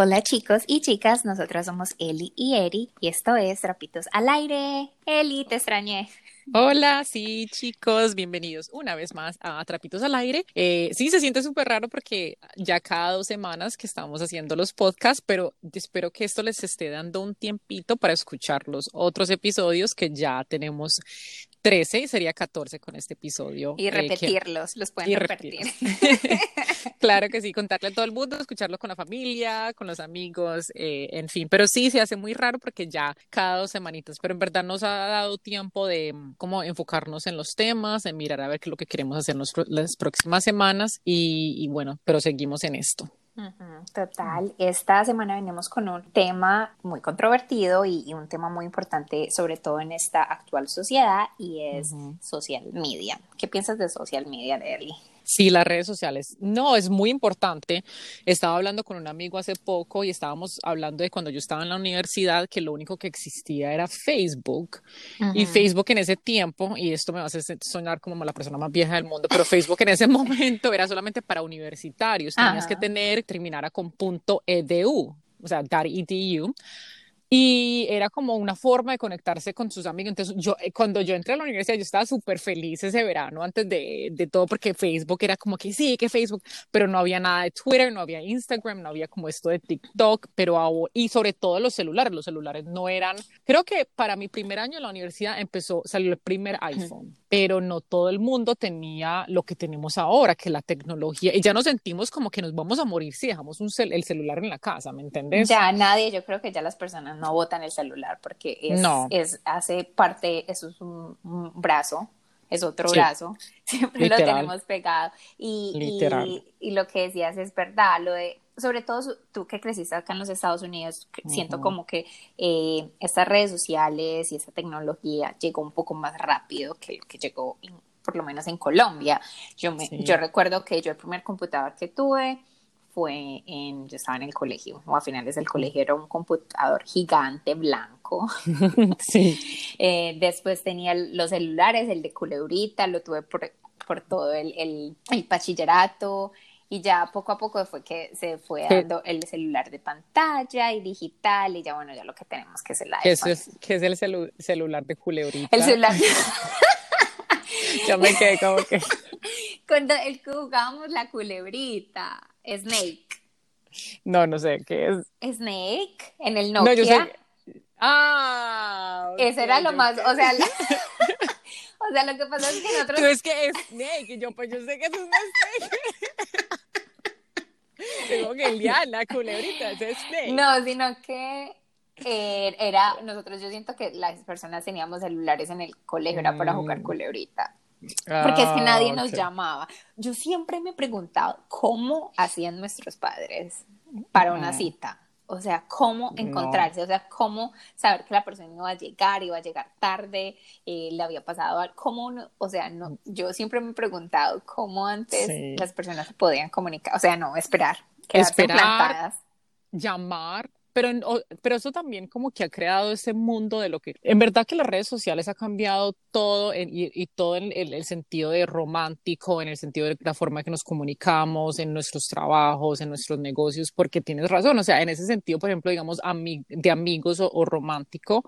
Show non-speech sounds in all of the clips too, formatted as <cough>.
Hola chicos y chicas, nosotros somos Eli y Eri y esto es Trapitos al Aire. Eli, te extrañé. Hola, sí, chicos, bienvenidos una vez más a Trapitos al Aire. Eh, sí, se siente súper raro porque ya cada dos semanas que estamos haciendo los podcasts, pero espero que esto les esté dando un tiempito para escuchar los otros episodios que ya tenemos 13 y sería 14 con este episodio. Y eh, repetirlos, los pueden repetir. <laughs> claro que sí, contarle a todo el mundo, escucharlo con la familia, con los amigos, eh, en fin. Pero sí, se hace muy raro porque ya cada dos semanitas, pero en verdad nos ha dado tiempo de mm, como enfocarnos en los temas, en mirar a ver qué es lo que queremos hacer las próximas semanas y bueno, pero seguimos en esto. Total, esta semana venimos con un tema muy controvertido y, un tema muy importante, sobre todo en esta actual sociedad, y es social media. ¿Qué piensas de social media, Derly? Sí, las redes sociales. No, es muy importante. Estaba hablando con un amigo hace poco y estábamos hablando de cuando yo estaba en la universidad que lo único que existía era Facebook. Y Facebook en ese tiempo, y esto me va a hacer soñar como la persona más vieja del mundo, pero Facebook en ese <laughs> momento era solamente para universitarios. Tenías que tener, terminara con punto .edu, o sea, .edu y era como una forma de conectarse con sus amigos. Entonces, yo, eh, cuando yo entré a la universidad, yo estaba súper feliz ese verano antes de, de, todo, porque Facebook era como que sí, que Facebook, pero no había nada de Twitter, no había Instagram, no había como esto de TikTok, pero y sobre todo los celulares, los celulares no eran, creo que para mi primer año en la universidad empezó, salió el primer iPhone, pero no todo el mundo tenía lo que tenemos ahora, que la tecnología, y ya nos sentimos como que nos vamos a morir si dejamos un el celular en la casa, ¿me entiendes? Ya nadie, yo creo que ya las personas no botan el celular porque es, es hace parte, eso es un, brazo, es otro brazo, <laughs> siempre lo tenemos pegado. Y, y, lo que decías es verdad, lo de, sobre todo tú que creciste acá en los Estados Unidos, siento como que eh, estas redes sociales y esta tecnología llegó un poco más rápido que lo que llegó por lo menos en Colombia. Yo, me, yo recuerdo que yo el primer computador que tuve fue en, yo estaba en el colegio, o a finales del colegio era un computador gigante blanco. <laughs> sí. <laughs> Eh, después tenía los celulares, el de culebrita, lo tuve por, por todo el, el, el, bachillerato. Y ya poco a poco fue que se fue dando el celular de pantalla y digital, y ya bueno, ya lo que tenemos que es el iPhone. es, ¿Qué es el celular de culebrita? El celular. <laughs> ya me quedé como que. <laughs> Cuando el que jugábamos la culebrita. Snake. No, no sé qué es. Snake en el Nokia. No, yo sé. Ah. Ese era lo más, o sea, <laughs> o sea, lo que pasa es que nosotros. Tú es que es Snake y yo pues yo sé que es un Snake. <laughs> Tengo que liana, culebrita, es Snake. No, sino que eh, era, nosotros yo siento que las personas teníamos celulares en el colegio, era para jugar mm. culebrita. Porque es que nadie ah, nos llamaba. Yo siempre me he preguntado cómo hacían nuestros padres para una cita. O sea, cómo encontrarse, o sea, cómo saber que la persona iba a llegar, iba a llegar tarde, eh, le había pasado algo, cómo, o sea, no, yo siempre me he preguntado cómo antes las personas se podían comunicar, o sea, no, esperar, esperar, llamar, pero, pero eso también como que ha creado ese mundo de lo que, en verdad que las redes sociales ha cambiado todo y, todo en, el sentido de romántico, en el sentido de la forma que nos comunicamos, en nuestros trabajos, en nuestros negocios, porque tienes razón, o sea, en ese sentido, por ejemplo, digamos, de amigos o romántico,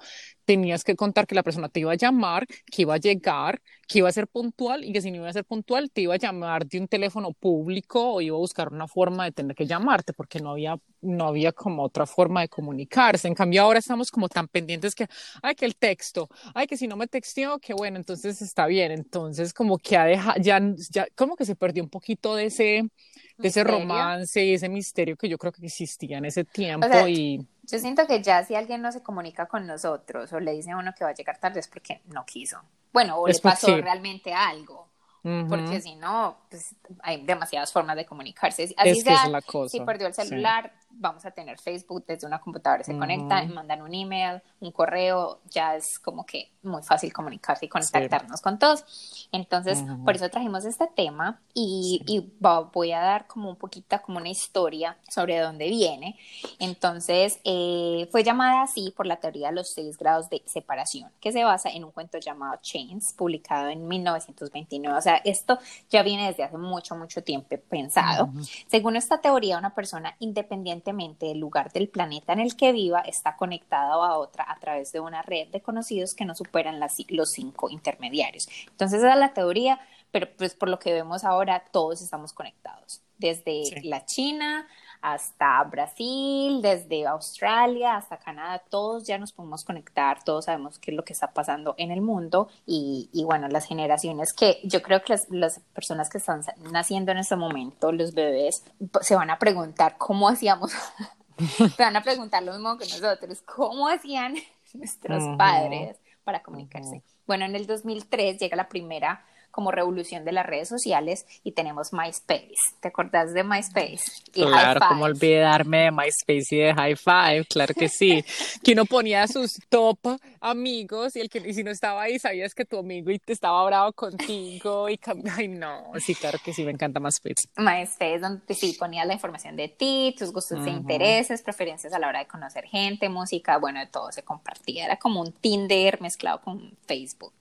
tenías que contar que la persona te iba a llamar, que iba a llegar, que iba a ser puntual y que si no iba a ser puntual te iba a llamar de un teléfono público o iba a buscar una forma de tener que llamarte porque no había, no había como otra forma de comunicarse. En cambio ahora estamos como tan pendientes que, ay, que el texto, ay, que si no me texteó, que bueno, entonces está bien. Entonces como que ha dejado, ya, ya como que se perdió un poquito de ese, de ese romance y ese misterio que yo creo que existía en ese tiempo y... Yo siento que ya si alguien no se comunica con nosotros o le dice a uno que va a llegar tarde es porque no quiso. Bueno, o le pasó realmente algo. Porque si no, pues hay demasiadas formas de comunicarse. Así es sea, la cosa. si perdió el celular, vamos a tener Facebook desde una computadora, se conectan, mandan un email, un correo, ya es como que muy fácil comunicarse y contactarnos con todos. Entonces, por eso trajimos este tema y, y, voy a dar como un poquito como una historia sobre dónde viene. Entonces, eh, fue llamada así por la teoría de los seis grados de separación, que se basa en un cuento llamado Chains, publicado en 1929. O sea, esto ya viene desde hace mucho, mucho tiempo pensado. Según esta teoría, una persona independiente independientemente del lugar del planeta en el que viva, está conectado a otra a través de una red de conocidos que no superan los cinco intermediarios. Entonces, esa es la teoría, pero pues por lo que vemos ahora, todos estamos conectados, desde la China hasta Brasil, desde Australia hasta Canadá, todos ya nos podemos conectar, todos sabemos qué es lo que está pasando en el mundo y, bueno, las generaciones que yo creo que las, personas que están naciendo en este momento, los bebés, se van a preguntar cómo hacíamos, <laughs> se van a preguntar lo mismo que nosotros, cómo hacían <laughs> nuestros padres para comunicarse. Bueno, en el 2003 llega la primera como revolución de las redes sociales y tenemos MySpace. ¿Te acordás de MySpace? claro, como olvidarme de MySpace y de High Five, claro que sí. <laughs> que uno ponía sus top amigos y el que si no estaba ahí sabías que tu amigo y te estaba bravo contigo y ay no, sí, claro que sí, me encanta MySpace. MySpace donde sí ponía la información de ti, tus gustos e intereses, preferencias a la hora de conocer gente, música, bueno, de todo se compartía, era como un Tinder mezclado con Facebook.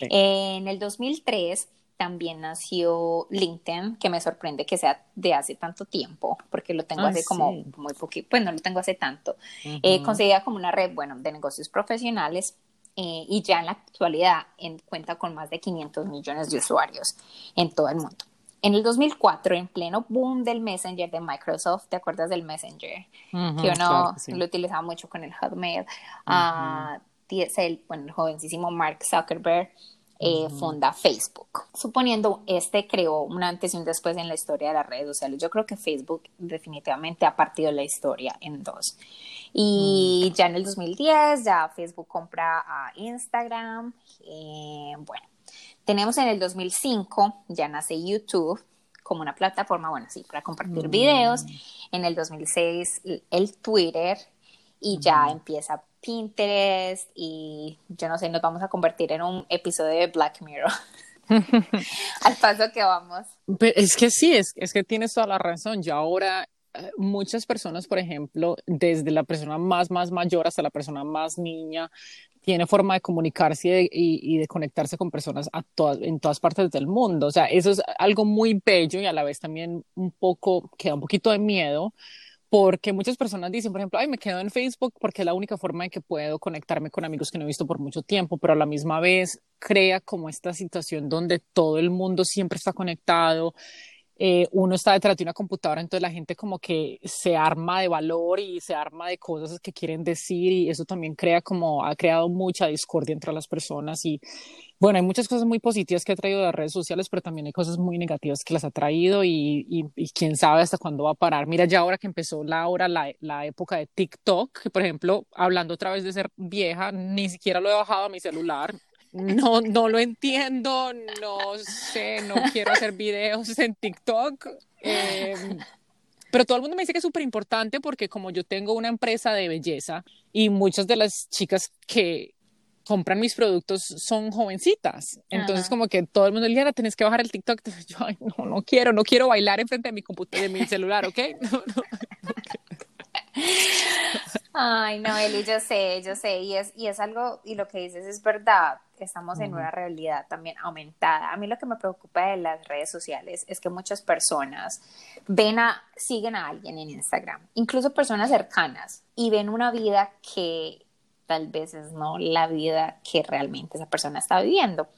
En el 2003 también nació LinkedIn, que me sorprende que sea de hace tanto tiempo, porque lo tengo ah, hace como muy poquito, pues no lo tengo hace tanto. Eh, conseguida como una red, bueno, de negocios profesionales eh, y ya en la actualidad en, cuenta con más de 500 millones de usuarios en todo el mundo. En el 2004, en pleno boom del Messenger de Microsoft, ¿te acuerdas del Messenger? que uno lo utilizaba mucho con el Hotmail. Uh el, bueno, el jovencísimo Mark Zuckerberg eh, funda Facebook. Suponiendo este creó un antes y un después en la historia de las redes sociales, yo creo que Facebook definitivamente ha partido la historia en dos. Y mm. ya en el 2010 ya Facebook compra a Instagram. Eh, bueno, tenemos en el 2005 ya nace YouTube como una plataforma, bueno, sí, para compartir mm. videos. En el 2006 el Twitter y ya empieza Pinterest y yo no sé, nos vamos a convertir en un episodio de Black Mirror. <laughs> Al paso que vamos. es que sí, es, es que tienes toda la razón. Yo ahora eh, muchas personas, por ejemplo, desde la persona más, más mayor hasta la persona más niña, tiene forma de comunicarse y, y de conectarse con personas a todas, en todas partes del mundo. O sea, eso es algo muy bello y a la vez también un poco, queda un poquito de miedo, porque muchas personas dicen, por ejemplo, ay, me quedo en Facebook porque es la única forma en que puedo conectarme con amigos que no he visto por mucho tiempo, pero a la misma vez crea como esta situación donde todo el mundo siempre está conectado, eh, uno está detrás de una computadora, entonces la gente como que se arma de valor y se arma de cosas que quieren decir y eso también crea como, ha creado mucha discordia entre las personas y bueno, hay muchas cosas muy positivas que ha traído las redes sociales, pero también hay cosas muy negativas que las ha traído y, quién sabe hasta cuándo va a parar. Mira, ya ahora que empezó la hora, la, la, época de TikTok, que por ejemplo, hablando otra vez de ser vieja, ni siquiera lo he bajado a mi celular. No, no lo entiendo, no sé, no quiero hacer videos en TikTok. Em, pero todo el mundo me dice que es súper importante porque como yo tengo una empresa de belleza y muchas de las chicas que compran mis productos son jovencitas. Entonces, como que todo el mundo le tienes que bajar el TikTok. yo, ay, no, no quiero, no quiero bailar enfrente de mi computadora, de mi celular, ¿ok? <laughs> Ay, no, Eli, yo sé, yo sé, y es, y es algo, y lo que dices es verdad, estamos en una realidad también aumentada. A mí lo que me preocupa de las redes sociales es que muchas personas ven a, siguen a alguien en Instagram, incluso personas cercanas, y ven una vida que tal vez es no la vida que realmente esa persona está viviendo.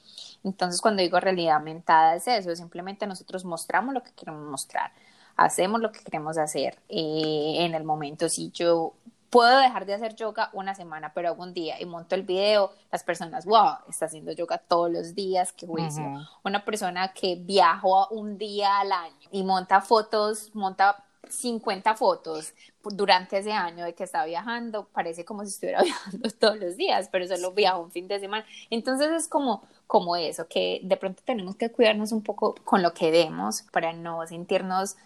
Entonces, cuando digo realidad aumentada es eso, simplemente nosotros mostramos lo que queremos mostrar, hacemos lo que queremos hacer eh, en el momento. Si yo puedo dejar de hacer yoga una semana, pero hago un día y monto el video, las personas, wow, está haciendo yoga todos los días, qué juicio. Una persona que viajó un día al año y monta fotos, monta 50 fotos durante ese año de que está viajando, parece como si estuviera <laughs> viajando todos los días, pero solo viaja un fin de semana. Entonces es como, como eso, que de pronto tenemos que cuidarnos un poco con lo que vemos para no sentirnos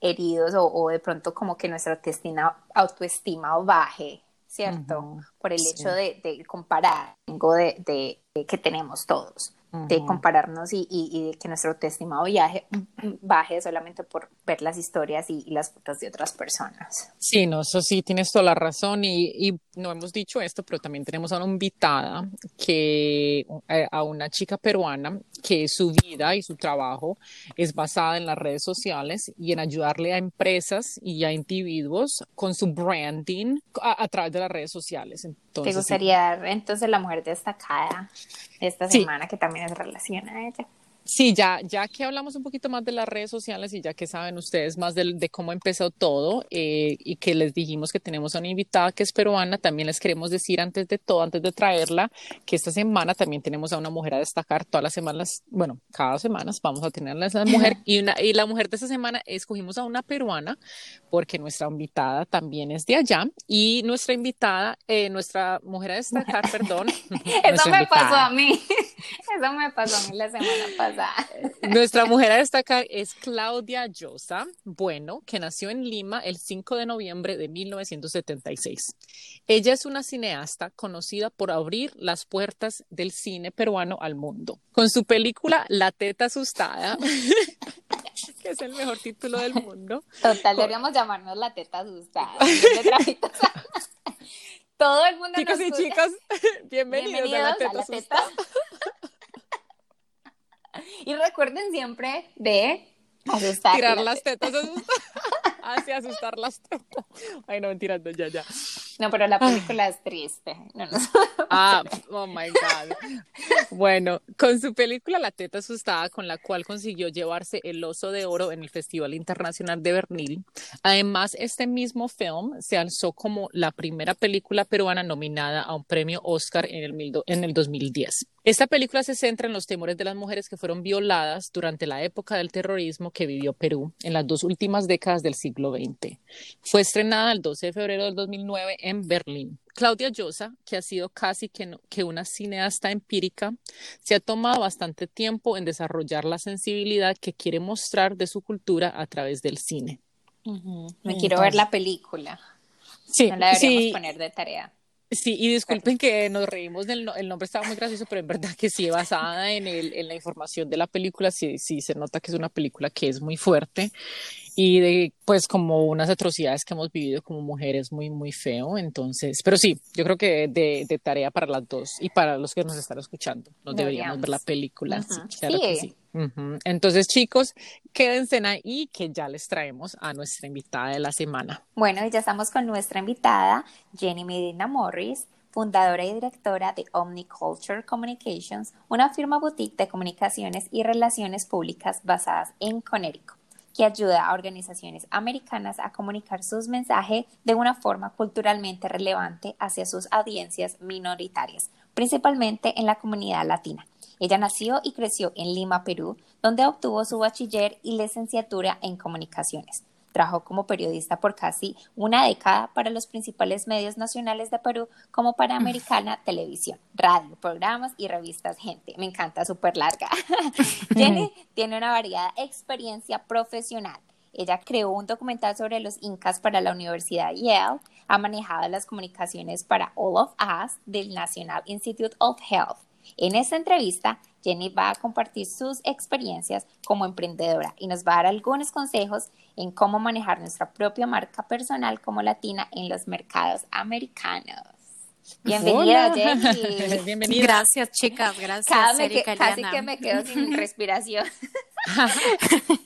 heridos o, de pronto como que nuestra autoestima, autoestima baje, ¿cierto? Por el hecho de, comparar algo de, que tenemos todos de compararnos y, y, de que nuestro autoestima viaje, <clears throat> baje solamente por ver las historias y, las fotos de otras personas. Sí, no, eso sí, tienes toda la razón y, no hemos dicho esto, pero también tenemos a una invitada que, eh, a una chica peruana que su vida y su trabajo es basada en las redes sociales y en ayudarle a empresas y a individuos con su branding a, través de las redes sociales. Entonces, ¿Te gustaría entonces la mujer destacada de esta semana que también es relación a ella? Sí, ya, ya que hablamos un poquito más de las redes sociales y ya que saben ustedes más de, cómo empezó todo eh, y que les dijimos que tenemos a una invitada que es peruana, también les queremos decir antes de todo, antes de traerla, que esta semana también tenemos a una mujer a destacar. Todas las semanas, bueno, cada semana vamos a tener a esa mujer. <laughs> Y, una, y la mujer de esta semana escogimos a una peruana porque nuestra invitada también es de allá. Y nuestra invitada, eh, nuestra mujer a destacar, perdón. <laughs> Eso me pasó a mí, <laughs> eso me pasó a mí la semana pasada. <laughs> Nuestra mujer a destacar es Claudia Llosa, bueno, que nació en Lima el 5 de noviembre de 1976. Ella es una cineasta conocida por abrir las puertas del cine peruano al mundo. Con su película La teta asustada, <laughs> que es el mejor título del mundo. Total, deberíamos llamarnos La teta asustada. Todo el mundo Chicos y chicas, <laughs> bienvenidos, a La teta asustada. <laughs> Y recuerden siempre de asustar. Tirar las tetas, hacia <laughs> asustar las tetas. Ay, no, mentira, ya, ya. No, pero la película es triste. ah, oh my God. Bueno, con su película La Teta Asustada, con la cual consiguió llevarse el oso de oro en el Festival Internacional de Berlín. Además, este mismo film se alzó como la primera película peruana nominada a un premio Oscar en el, en el 2010. Esta película se centra en los temores de las mujeres que fueron violadas durante la época del terrorismo que vivió Perú en las dos últimas décadas del siglo XX. Fue estrenada el 12 de febrero del 2009 en Berlín. Claudia Llosa, que ha sido casi que, una cineasta empírica, se ha tomado bastante tiempo en desarrollar la sensibilidad que quiere mostrar de su cultura a través del cine. Me quiero ver la película. Sí, no la deberíamos poner de tarea. Sí, y disculpen que nos reímos del el nombre estaba muy gracioso, pero en verdad que sí, basada en, el, en la información de la película, sí, sí se nota que es una película que es muy fuerte y de pues como unas atrocidades que hemos vivido como mujeres muy muy feo entonces pero sí yo creo que de, de tarea para las dos y para los que nos están escuchando nos deberíamos, ver la película sí, claro Que sí. Entonces chicos quédense ahí que ya les traemos a nuestra invitada de la semana bueno ya estamos con nuestra invitada Jenny Medina Morris fundadora y directora de Omniculture Communications, una firma boutique de comunicaciones y relaciones públicas basadas en Connecticut que ayuda a organizaciones americanas a comunicar sus mensajes de una forma culturalmente relevante hacia sus audiencias minoritarias, principalmente en la comunidad latina. Ella nació y creció en Lima, Perú, donde obtuvo su bachiller y licenciatura en comunicaciones. Trabajó como periodista por casi una década para los principales medios nacionales de Perú como Panamericana Televisión, radio, programas y revistas Gente. Me encanta, súper larga. <laughs> Jenny <laughs> tiene una variada experiencia profesional. Ella creó un documental sobre los incas para la Universidad Yale, ha manejado las comunicaciones para All of Us del National Institute of Health. En esta entrevista, Jenny va a compartir sus experiencias como emprendedora y nos va a dar algunos consejos en cómo manejar nuestra propia marca personal como latina en los mercados americanos. Bienvenida, Jenny. <laughs> Bienvenida. Gracias, chicas. Gracias, Casi que me quedo sin <laughs> respiración. <laughs>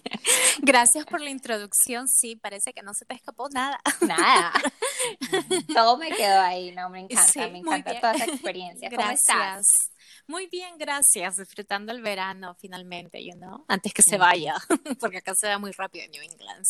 Gracias por la introducción. Sí, parece que no se te escapó nada. Nada. Todo me quedó ahí. No, me encanta. me encanta toda esa experiencia. Gracias. Muy bien, gracias. Disfrutando el verano finalmente, you know, antes que se vaya, <laughs> porque acá se va muy rápido en New England.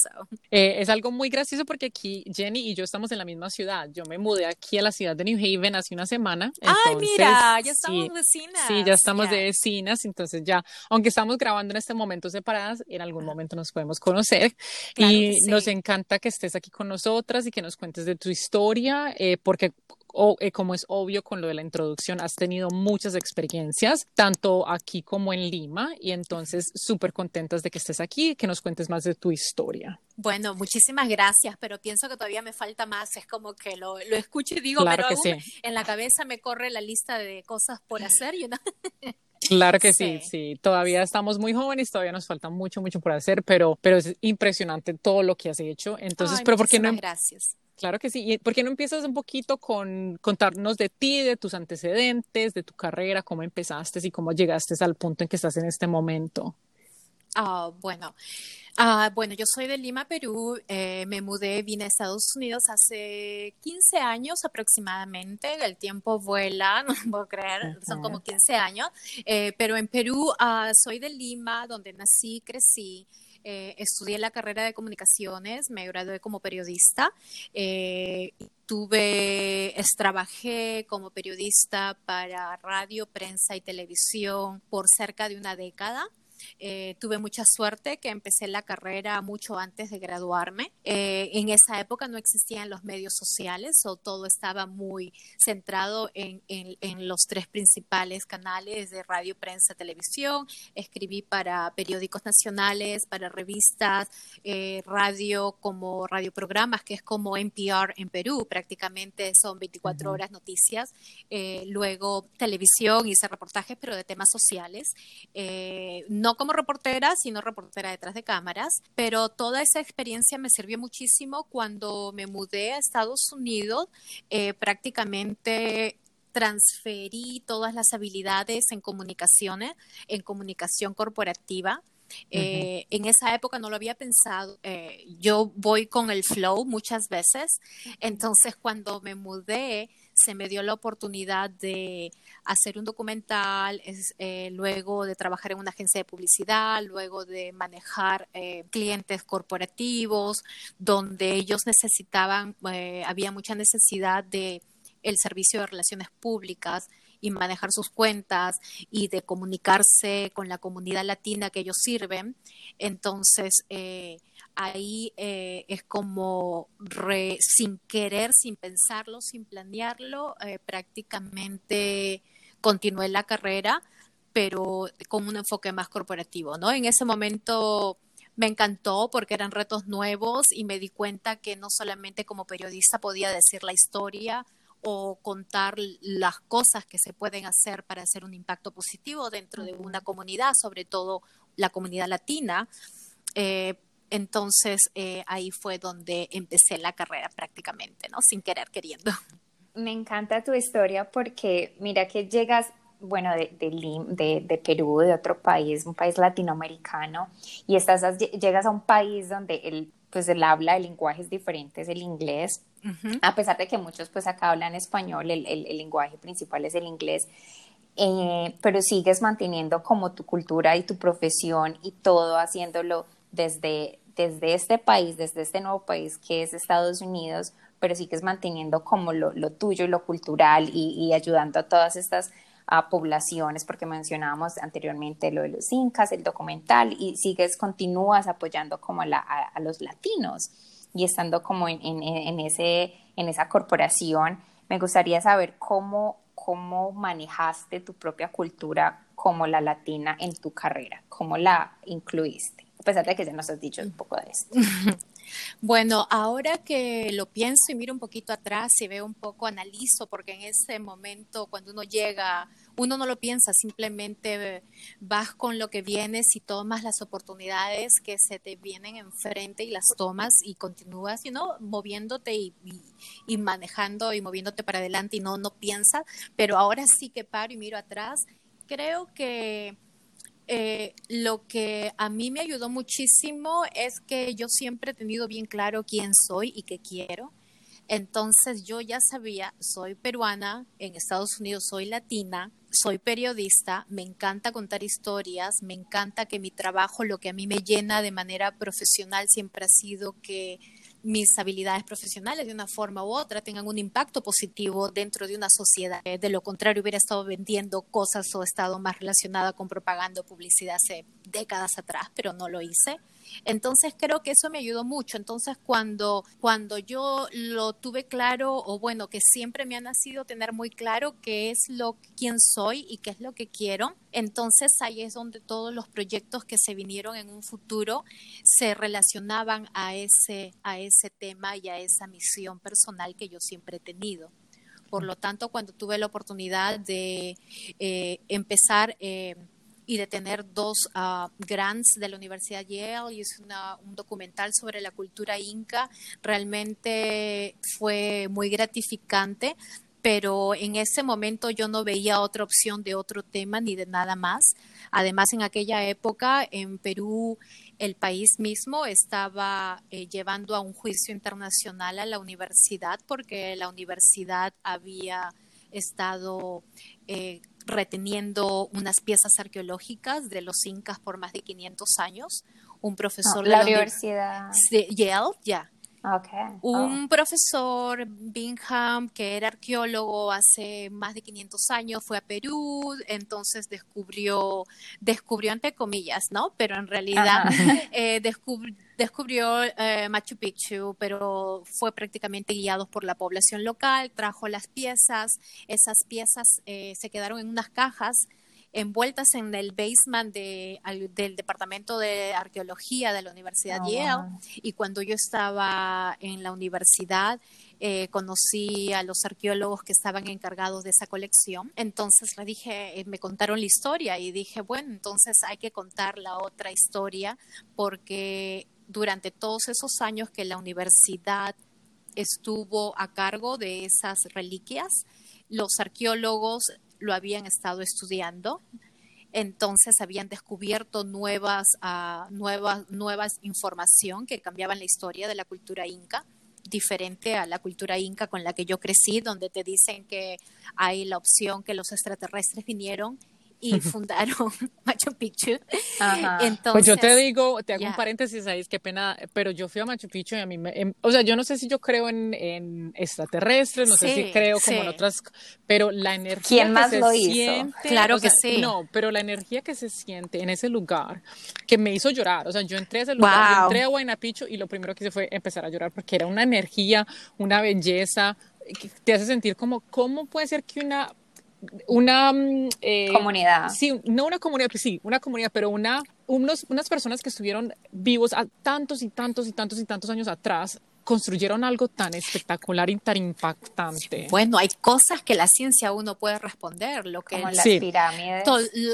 Eh, es algo muy gracioso porque aquí Jenny y yo estamos en la misma ciudad. Yo me mudé aquí a la ciudad de New Haven hace una semana. Ay, mira, ya estamos vecinas. Sí, ya estamos de vecinas, entonces ya, aunque estamos grabando en este momento separadas, en algún momento nos podemos conocer. y nos encanta que estés aquí con nosotras y que nos cuentes de tu historia, eh, porque o, eh, como es obvio con lo de la introducción, has tenido muchas experiencias, tanto aquí como en Lima, y entonces súper contentas de que estés aquí, que nos cuentes más de tu historia. Bueno, muchísimas gracias, pero pienso que todavía me falta más. Es como que lo, lo escucho y digo, pero en la cabeza me corre la lista de cosas por hacer, you Claro que sí. sí, Todavía estamos muy jóvenes, todavía nos falta mucho, mucho por hacer, pero, pero es impresionante todo lo que has hecho. Entonces, pero ¿por qué no? Gracias. Claro que sí. ¿Por qué no empiezas un poquito con contarnos de ti, de tus antecedentes, de tu carrera, cómo empezaste y cómo llegaste al punto en que estás en este momento? Ah, bueno. Ah, bueno, yo soy de Lima, Perú. Eh, me mudé, vine a Estados Unidos hace 15 años aproximadamente. El tiempo vuela, <laughs> no puedo creer, son como 15 años. Eh, pero en Perú ah, soy de Lima, donde nací, crecí. Eh, estudié la carrera de comunicaciones, me gradué como periodista. Eh, tuve, trabajé como periodista para radio, prensa y televisión por cerca de una década. Eh, tuve mucha suerte que empecé la carrera mucho antes de graduarme. Eh, en esa época no existían los medios sociales o todo estaba muy centrado en, los tres principales canales de radio, prensa, televisión. Escribí para periódicos nacionales, para revistas, eh, radio como radioprogramas, que es como NPR en Perú, prácticamente son 24 horas noticias. luego televisión, hice reportajes, pero de temas sociales. no no como reportera, sino reportera detrás de cámaras, pero toda esa experiencia me sirvió muchísimo cuando me mudé a Estados Unidos, eh, prácticamente transferí todas las habilidades en comunicaciones, en comunicación corporativa. Eh, en esa época no lo había pensado. Eh, yo voy con el flow muchas veces. Entonces, cuando me mudé, se me dio la oportunidad de hacer un documental, eh, luego de trabajar en una agencia de publicidad, luego de manejar eh, clientes corporativos, donde ellos necesitaban, eh, había mucha necesidad de el servicio de relaciones públicas y manejar sus cuentas y de comunicarse con la comunidad latina que ellos sirven. Entonces, ahí eh, es como sin querer, sin pensarlo, sin planearlo, eh, prácticamente continué la carrera, pero con un enfoque más corporativo, ¿no? En ese momento me encantó porque eran retos nuevos y me di cuenta que no solamente como periodista podía decir la historia o contar las cosas que se pueden hacer para hacer un impacto positivo dentro de una comunidad, sobre todo la comunidad latina, eh, entonces eh, ahí fue donde empecé la carrera prácticamente, ¿no? Sin querer queriendo. Me encanta tu historia porque mira que llegas, bueno, de, de, de, Perú, de otro país, un país latinoamericano, y estás, llegas a un país donde el, pues el habla, el lenguaje es diferente, es el inglés, a pesar de que muchos pues acá hablan español, el, el, lenguaje principal es el inglés. Eh, pero sigues manteniendo como tu cultura y tu profesión y todo haciéndolo desde, desde este país, desde este nuevo país que es Estados Unidos, pero sí que es manteniendo como lo, tuyo y lo cultural y, ayudando a todas estas poblaciones, porque mencionábamos anteriormente lo de los incas, el documental, y sigues, continúas apoyando como a, los latinos y estando como en, en, ese, en esa corporación. Me gustaría saber cómo, cómo manejaste tu propia cultura como la latina en tu carrera, cómo la incluiste a pesar de que ya nos has dicho un poco de esto. <laughs> Bueno, ahora que lo pienso y miro un poquito atrás y veo un poco, analizo, porque en ese momento cuando uno llega, uno no lo piensa, simplemente vas con lo que vienes y tomas las oportunidades que se te vienen enfrente y las tomas y continúas, ¿no? moviéndote y, y, manejando y moviéndote para adelante y no, no piensas, pero ahora sí que paro y miro atrás. Creo que eh, lo que a mí me ayudó muchísimo es que yo siempre he tenido bien claro quién soy y qué quiero. Entonces yo ya sabía, soy peruana, en Estados Unidos soy latina, soy periodista, me encanta contar historias, me encanta que mi trabajo, lo que a mí me llena de manera profesional siempre ha sido que mis habilidades profesionales de una forma u otra tengan un impacto positivo dentro de una sociedad. De lo contrario, hubiera estado vendiendo cosas o estado más relacionada con propaganda o publicidad hace décadas atrás, pero no lo hice. Entonces creo que eso me ayudó mucho. Entonces cuando, cuando yo lo tuve claro, o bueno, que siempre me ha nacido tener muy claro qué es lo quién soy y qué es lo que quiero, entonces ahí es donde todos los proyectos que se vinieron en un futuro se relacionaban a ese, a ese tema y a esa misión personal que yo siempre he tenido. Por lo tanto, cuando tuve la oportunidad de eh, empezar eh, y de tener dos uh, grants de la Universidad Yale y es un documental sobre la cultura inca. Realmente fue muy gratificante, pero en ese momento yo no veía otra opción de otro tema ni de nada más. Además, en aquella época en Perú el país mismo estaba eh, llevando a un juicio internacional a la universidad porque la universidad había estado eh, reteniendo unas piezas arqueológicas de los incas por más de 500 años. Un profesor de la, universidad de Yale, ya, Okay. Un oh. profesor, Bingham, que era arqueólogo hace más de 500 años, fue a Perú, entonces descubrió, descubrió entre comillas, ¿no? Pero en realidad eh, descubrió eh, Machu Picchu, pero fue prácticamente guiado por la población local, trajo las piezas, esas piezas eh, se quedaron en unas cajas envueltas en el basement de, del Departamento de Arqueología de la Universidad oh, Yale. Y cuando yo estaba en la universidad, eh, conocí a los arqueólogos que estaban encargados de esa colección. Entonces le dije, eh, me contaron la historia y dije, bueno, entonces hay que contar la otra historia porque durante todos esos años que la universidad estuvo a cargo de esas reliquias, los arqueólogos lo habían estado estudiando. Entonces habían descubierto nuevas, uh, nuevas, nuevas información que cambiaban la historia de la cultura inca, diferente a la cultura inca con la que yo crecí, donde te dicen que hay la opción que los extraterrestres vinieron y fundaron <laughs> Machu Picchu. Entonces, pues yo te digo, te hago un paréntesis ahí, es que pena, pero yo fui a Machu Picchu y a mí me, em, o sea, yo no sé si yo creo en, en extraterrestres, no sé si creo como en otras, pero la energía ¿Quién más que lo se hizo? siente, claro que sí. No, pero la energía que se siente en ese lugar, que me hizo llorar, o sea, yo entré a ese lugar, yo entré a Huayna Picchu y lo primero que hice fue empezar a llorar porque era una energía, una belleza, que te hace sentir como, ¿cómo puede ser que una una mm, eh, comunidad. Sí, no una comunidad, sí, una comunidad, pero una, unos, unas personas que estuvieron vivos a tantos y tantos y tantos y tantos años atrás construyeron algo tan espectacular y tan impactante. Bueno, hay cosas que la ciencia aún no puede responder, lo que Como las pirámides.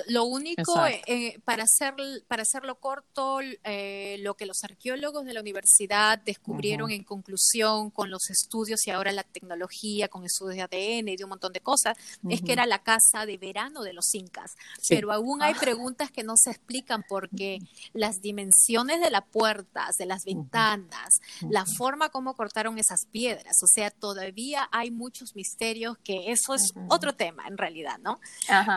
lo único eh, para hacer para hacerlo corto, eh, lo que los arqueólogos de la universidad descubrieron en conclusión con los estudios y ahora la tecnología con estudios de ADN y de un montón de cosas, es que era la casa de verano de los incas. Pero aún hay ah. preguntas que no se explican porque las dimensiones de las puertas, de las ventanas, la forma cómo cortaron esas piedras. O sea, todavía hay muchos misterios que eso es otro tema en realidad, ¿no?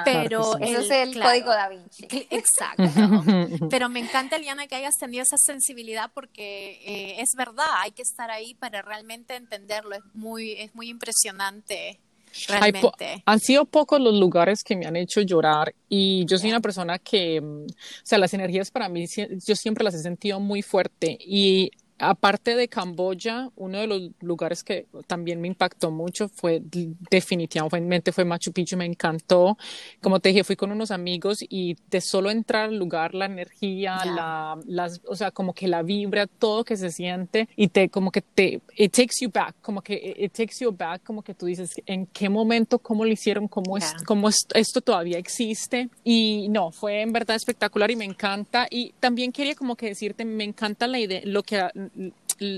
Pero eso es el código da Vinci. Exacto. <laughs> Pero me encanta, Eliana, que hayas tenido esa sensibilidad porque eh, es verdad, hay que estar ahí para realmente entenderlo. Es muy, es muy impresionante. Realmente. han sido pocos los lugares que me han hecho llorar y yo soy una persona que, mm, o sea, las energías para mí, yo siempre las he sentido muy fuerte y Aparte de Camboya, uno de los lugares que también me impactó mucho fue definitivamente fue Machu Picchu, me encantó. Como te dije, fui con unos amigos y de solo entrar al lugar, la energía, la, las, o sea, como que la vibra, todo que se siente y te, como que te, it takes you back, como que it takes you back, como que tú dices, ¿en qué momento, cómo lo hicieron, cómo, es, cómo esto todavía existe? Y no, fue en verdad espectacular y me encanta. Y también quería como que decirte, me encanta la idea, lo que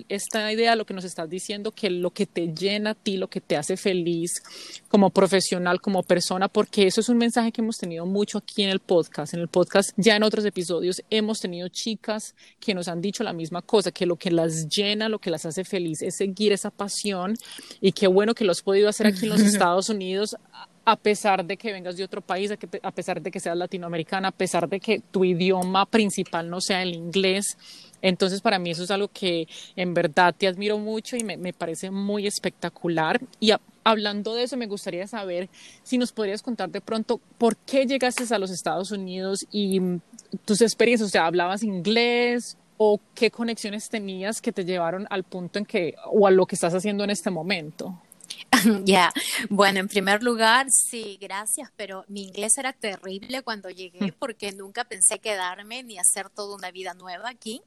esta idea, lo que nos estás diciendo, que lo que te llena a ti, lo que te hace feliz como profesional, como persona, porque eso es un mensaje que hemos tenido mucho aquí en el podcast. En el podcast, ya en otros episodios, hemos tenido chicas que nos han dicho la misma cosa, que lo que las llena, lo que las hace feliz es seguir esa pasión y qué bueno que lo has podido hacer aquí en los <laughs> Estados Unidos a pesar de que vengas de otro país, a pesar de que seas latinoamericana, a pesar de que tu idioma principal no sea el inglés, entonces, para mí eso es algo que en verdad te admiro mucho y me, parece muy espectacular. Y hablando de eso, me gustaría saber si nos podrías contar de pronto por qué llegaste a los Estados Unidos y mm, tus experiencias, o sea, ¿hablabas inglés? ¿O qué conexiones tenías que te llevaron al punto en que, o a lo que estás haciendo en este momento? <laughs> Ya, bueno, en primer lugar, sí, gracias, pero mi inglés era terrible cuando llegué mm. porque nunca pensé quedarme ni hacer toda una vida nueva aquí.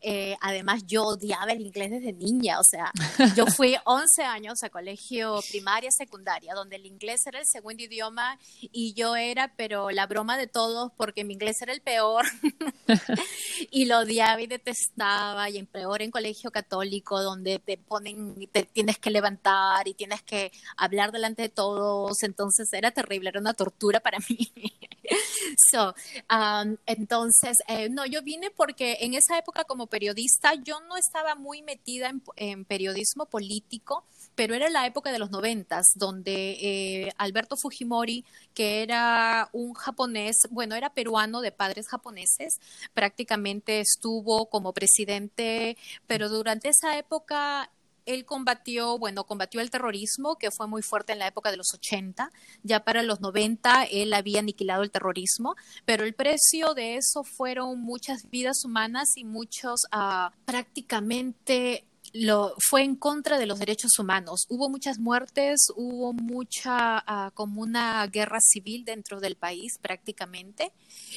Eh, además, yo odiaba el inglés desde niña, o sea, <laughs> yo fui 11 años a colegio primaria, secundaria, donde el inglés era el segundo idioma y yo era, pero la broma de todos, porque mi inglés era el peor <laughs> y lo odiaba y detestaba, y en peor en colegio católico, donde te ponen, te tienes que levantar y tienes que hablar delante de todos, entonces era terrible, era una tortura para <laughs> mí. so, um, entonces, eh, no, yo vine porque en esa época como periodista yo no estaba muy metida en, periodismo político, pero era la época de los noventas, donde eh, Alberto Fujimori, que era un japonés, bueno, era peruano de padres japoneses, prácticamente estuvo como presidente, pero durante esa época él combatió, bueno, combatió el terrorismo, que fue muy fuerte en la época de los 80. Ya para los 90 él había aniquilado el terrorismo, pero el precio de eso fueron muchas vidas humanas y muchos uh, prácticamente lo, fue en contra de los derechos humanos. Hubo muchas muertes, hubo mucha, uh, como una guerra civil dentro del país prácticamente.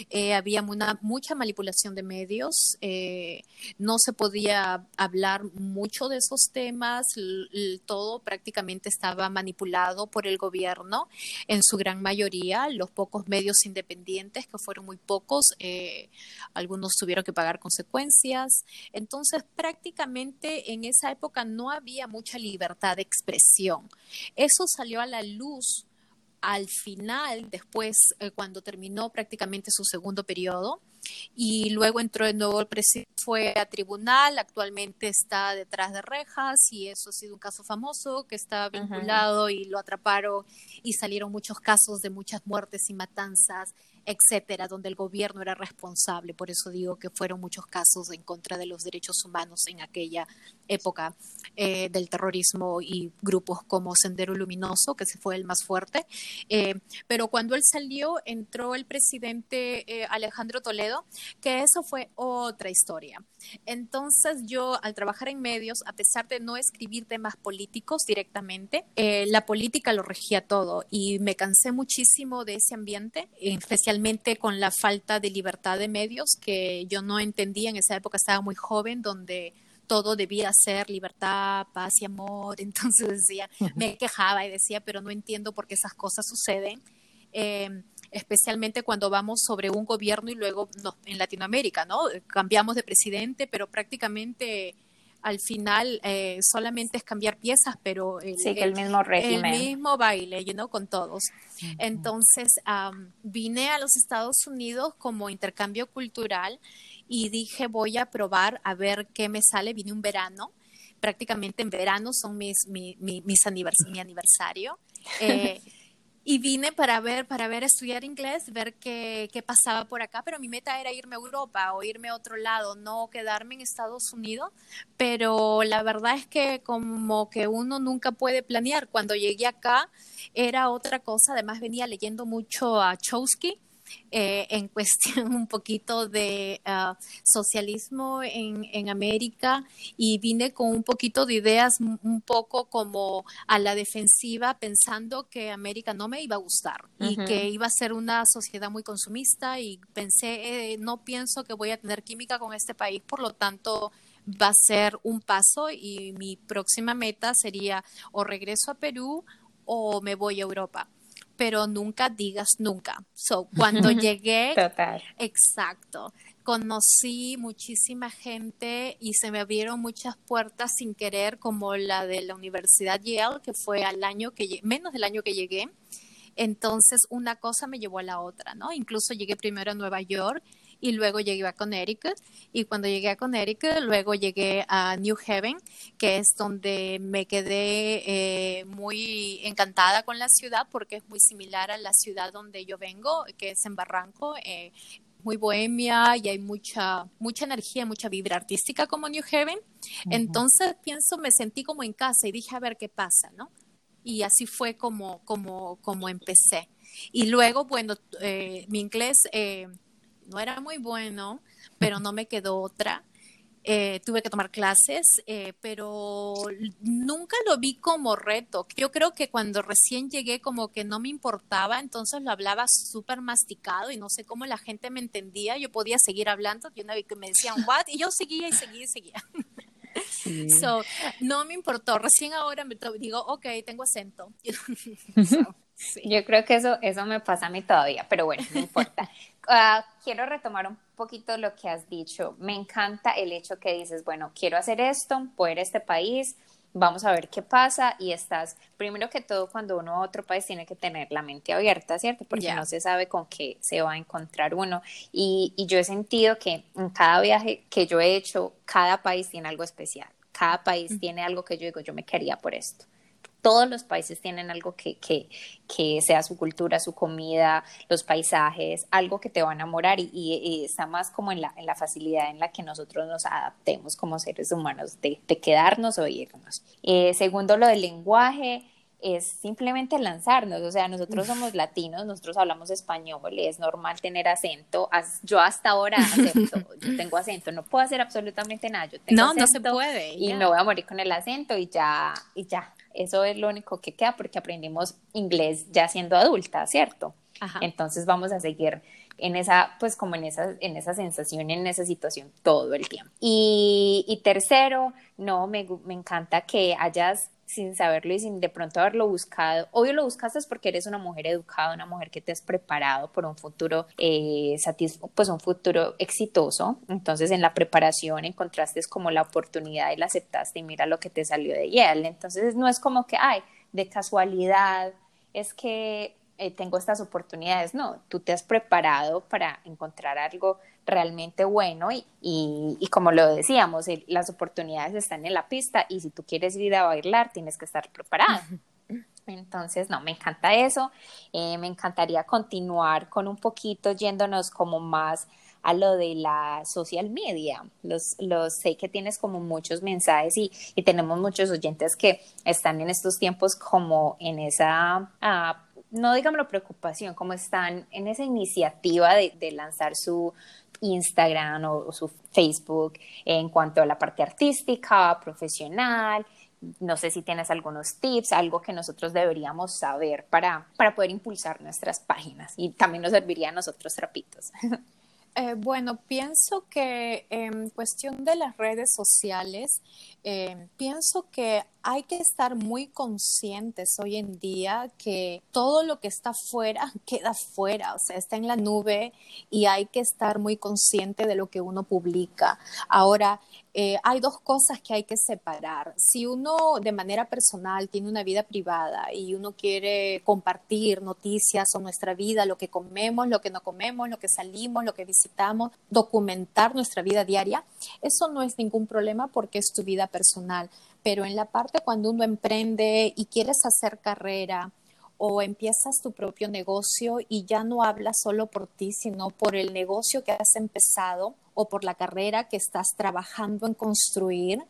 Eh, había una, mucha manipulación de medios, eh, no se podía hablar mucho de esos temas, todo prácticamente estaba manipulado por el gobierno en su gran mayoría, los pocos medios independientes, que fueron muy pocos, eh, algunos tuvieron que pagar consecuencias. Entonces, prácticamente en esa época no había mucha libertad de expresión. Eso salió a la luz al final, después, eh, cuando terminó prácticamente su segundo periodo, y luego entró de nuevo el presidente, fue a tribunal, actualmente está detrás de rejas y eso ha sido un caso famoso que está vinculado y lo atraparon y salieron muchos casos de muchas muertes y matanzas etcétera, donde el gobierno era responsable. Por eso digo que fueron muchos casos en contra de los derechos humanos en aquella época eh, del terrorismo y grupos como Sendero Luminoso, que se fue el más fuerte. Eh, pero cuando él salió, entró el presidente eh, Alejandro Toledo, que eso fue otra historia. Entonces yo, al trabajar en medios, a pesar de no escribir temas políticos directamente, la política lo regía todo y me cansé muchísimo de ese ambiente, especialmente con la falta de libertad de medios que yo no entendía en esa época, estaba muy joven, donde todo debía ser libertad, paz y amor. <laughs> Entonces decía, me quejaba y decía, pero no entiendo por qué esas cosas suceden. Em, especialmente cuando vamos sobre un gobierno y luego en Latinoamérica, ¿no? Cambiamos de presidente, pero prácticamente al final eh, solamente es cambiar piezas, pero el, sí, que el, mismo régimen. El mismo baile, you know, con todos. Entonces, vine a los Estados Unidos como intercambio cultural y dije, voy a probar a ver qué me sale. Vine un verano, prácticamente en verano son mis, mi, mi, mis mi aniversario. <laughs> Eh, y vine para ver, para ver, estudiar inglés, ver qué, qué, pasaba por acá, pero mi meta era irme a Europa o irme a otro lado, no quedarme en Estados Unidos, pero la verdad es que como que uno nunca puede planear. Cuando llegué acá era otra cosa, además venía leyendo mucho a Chomsky, eh, en cuestión <laughs> un poquito de ah, socialismo en, en, América y vine con un poquito de ideas un poco como a la defensiva pensando que América no me iba a gustar y que iba a ser una sociedad muy consumista y pensé, eh, no pienso que voy a tener química con este país, por lo tanto va a ser un paso y mi próxima meta sería o regreso a Perú o me voy a Europa pero nunca digas nunca. So, cuando <laughs> llegué, exacto, conocí muchísima gente y se me abrieron muchas puertas sin querer, como la de la Universidad Yale, que fue al año que menos del año que llegué. Entonces, una cosa me llevó a la otra, ¿no? Incluso llegué primero a Nueva York y luego llegué a Connecticut y cuando llegué a Connecticut luego llegué a New Haven, que es donde me quedé eh, muy encantada con la ciudad porque es muy similar a la ciudad donde yo vengo, que es en Barranco. Eh, muy bohemia y hay mucha mucha energía, mucha vibra artística como New Haven. Entonces pienso, me sentí como en casa y dije a ver qué pasa, ¿no? Y así fue como como como empecé. Y luego, bueno, eh, mi inglés no era muy bueno, pero no me quedó otra. eh, tuve que tomar clases, eh, pero nunca lo vi como reto. Yo creo que cuando recién llegué como que no me importaba, entonces lo hablaba súper masticado y no sé cómo la gente me entendía. Yo podía seguir hablando, yo una vez que me decían what y yo seguía y seguía y seguía. <laughs> So, no me importó. Recién ahora me digo, ok, tengo acento. <laughs> <laughs> Yo creo que eso, eso me pasa a mí todavía, pero bueno, no importa. Ah, quiero retomar un poquito lo que has dicho. Me encanta el hecho que dices, bueno, quiero hacer esto, poder este país, vamos a ver qué pasa y estás, primero que todo, cuando uno a otro país tiene que tener la mente abierta, ¿cierto? Porque no se sabe con qué se va a encontrar uno. Y, y yo he sentido que en cada viaje que yo he hecho, cada país tiene algo especial. Cada país tiene algo que yo digo, yo me quería por esto todos los países tienen algo que, que, que, sea su cultura, su comida, los paisajes, algo que te va a enamorar y, está más como en la, en la, facilidad en la que nosotros nos adaptemos como seres humanos de, de quedarnos o irnos. Eh, segundo, lo del lenguaje es simplemente lanzarnos, o sea, nosotros somos latinos, nosotros hablamos español, es normal tener acento, yo hasta ahora <laughs> acepto, yo tengo acento, no puedo hacer absolutamente nada, yo tengo no, no se puede. Y me voy a morir con el acento y ya, y ya, eso es lo único que queda porque aprendimos inglés ya siendo adulta, ¿cierto? Entonces vamos a seguir en esa, pues como en esa, en esa sensación, en esa situación todo el tiempo. Y, y tercero, no, me, me encanta que hayas sin saberlo y sin de pronto haberlo buscado. Obvio lo buscaste porque eres una mujer educada, una mujer que te has preparado por un futuro eh, pues un futuro exitoso. Entonces en la preparación encontraste como la oportunidad y la aceptaste y mira lo que te salió de Yale. Entonces no es como que, ay, de casualidad, es que eh, tengo estas oportunidades. No, tú te has preparado para encontrar algo realmente bueno y, y, como lo decíamos, las oportunidades están en la pista y si tú quieres ir a bailar tienes que estar preparado. <laughs> Entonces, no, me encanta eso. Eh, me encantaría continuar con un poquito yéndonos como más a lo de la social media. Los, los sé que tienes como muchos mensajes y, y tenemos muchos oyentes que están en estos tiempos como en esa ah, no digamos preocupación, como están en esa iniciativa de, lanzar su Instagram o, su Facebook en cuanto a la parte artística, profesional. No sé si tienes algunos tips, algo que nosotros deberíamos saber para, para poder impulsar nuestras páginas y también nos serviría a nosotros trapitos. <laughs> Eh, bueno, pienso que en cuestión de las redes sociales, eh, pienso que hay que estar muy conscientes hoy en día que todo lo que está fuera <laughs> queda fuera, o sea, está en la nube y hay que estar muy consciente de lo que uno publica. Ahora, eh, hay dos cosas que hay que separar. Si uno de manera personal tiene una vida privada y uno quiere compartir noticias o nuestra vida, lo que comemos, lo que no comemos, lo que salimos, lo que visitamos, documentar nuestra vida diaria, eso no es ningún problema porque es tu vida personal. Pero en la parte cuando uno emprende y quieres hacer carrera, o empiezas tu propio negocio y ya no hablas solo por ti, sino por el negocio que has empezado o por la carrera que estás trabajando en construir,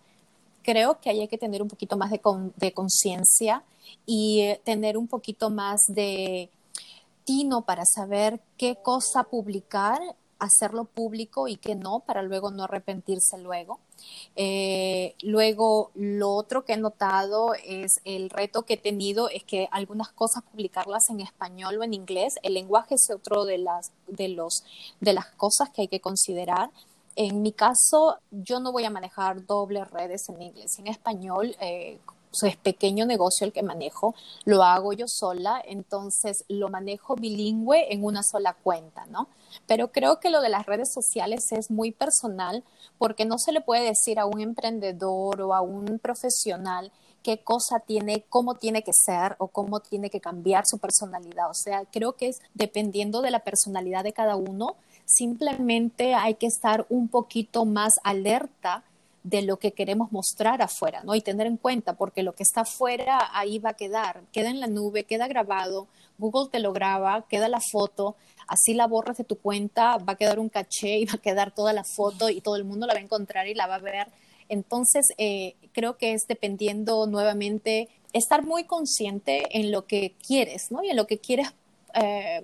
creo que hay que tener un poquito más de, conciencia y eh, tener un poquito más de tino para saber qué cosa publicar hacerlo público y que no, para luego no arrepentirse luego. Eh, luego, lo otro que he notado es el reto que he tenido es que algunas cosas publicarlas en español o en inglés. El lenguaje es otro de las, de los, de las cosas que hay que considerar. En mi caso, yo no voy a manejar dobles redes en inglés. En español, eh, es pequeño negocio el que manejo, lo hago yo sola, entonces lo manejo bilingüe en una sola cuenta, ¿no? Pero creo que lo de las redes sociales es muy personal porque no se le puede decir a un emprendedor o a un profesional qué cosa tiene, cómo tiene que ser o cómo tiene que cambiar su personalidad. O sea, creo que es dependiendo de la personalidad de cada uno, simplemente hay que estar un poquito más alerta de lo que queremos mostrar afuera, ¿no? Y tener en cuenta, porque lo que está afuera ahí va a quedar, queda en la nube, queda grabado, Google te lo graba, queda la foto, así la borras de tu cuenta, va a quedar un caché y va a quedar toda la foto y todo el mundo la va a encontrar y la va a ver. Entonces, eh, creo que es dependiendo nuevamente, estar muy consciente en lo que quieres, ¿no? Y en lo que quieres eh,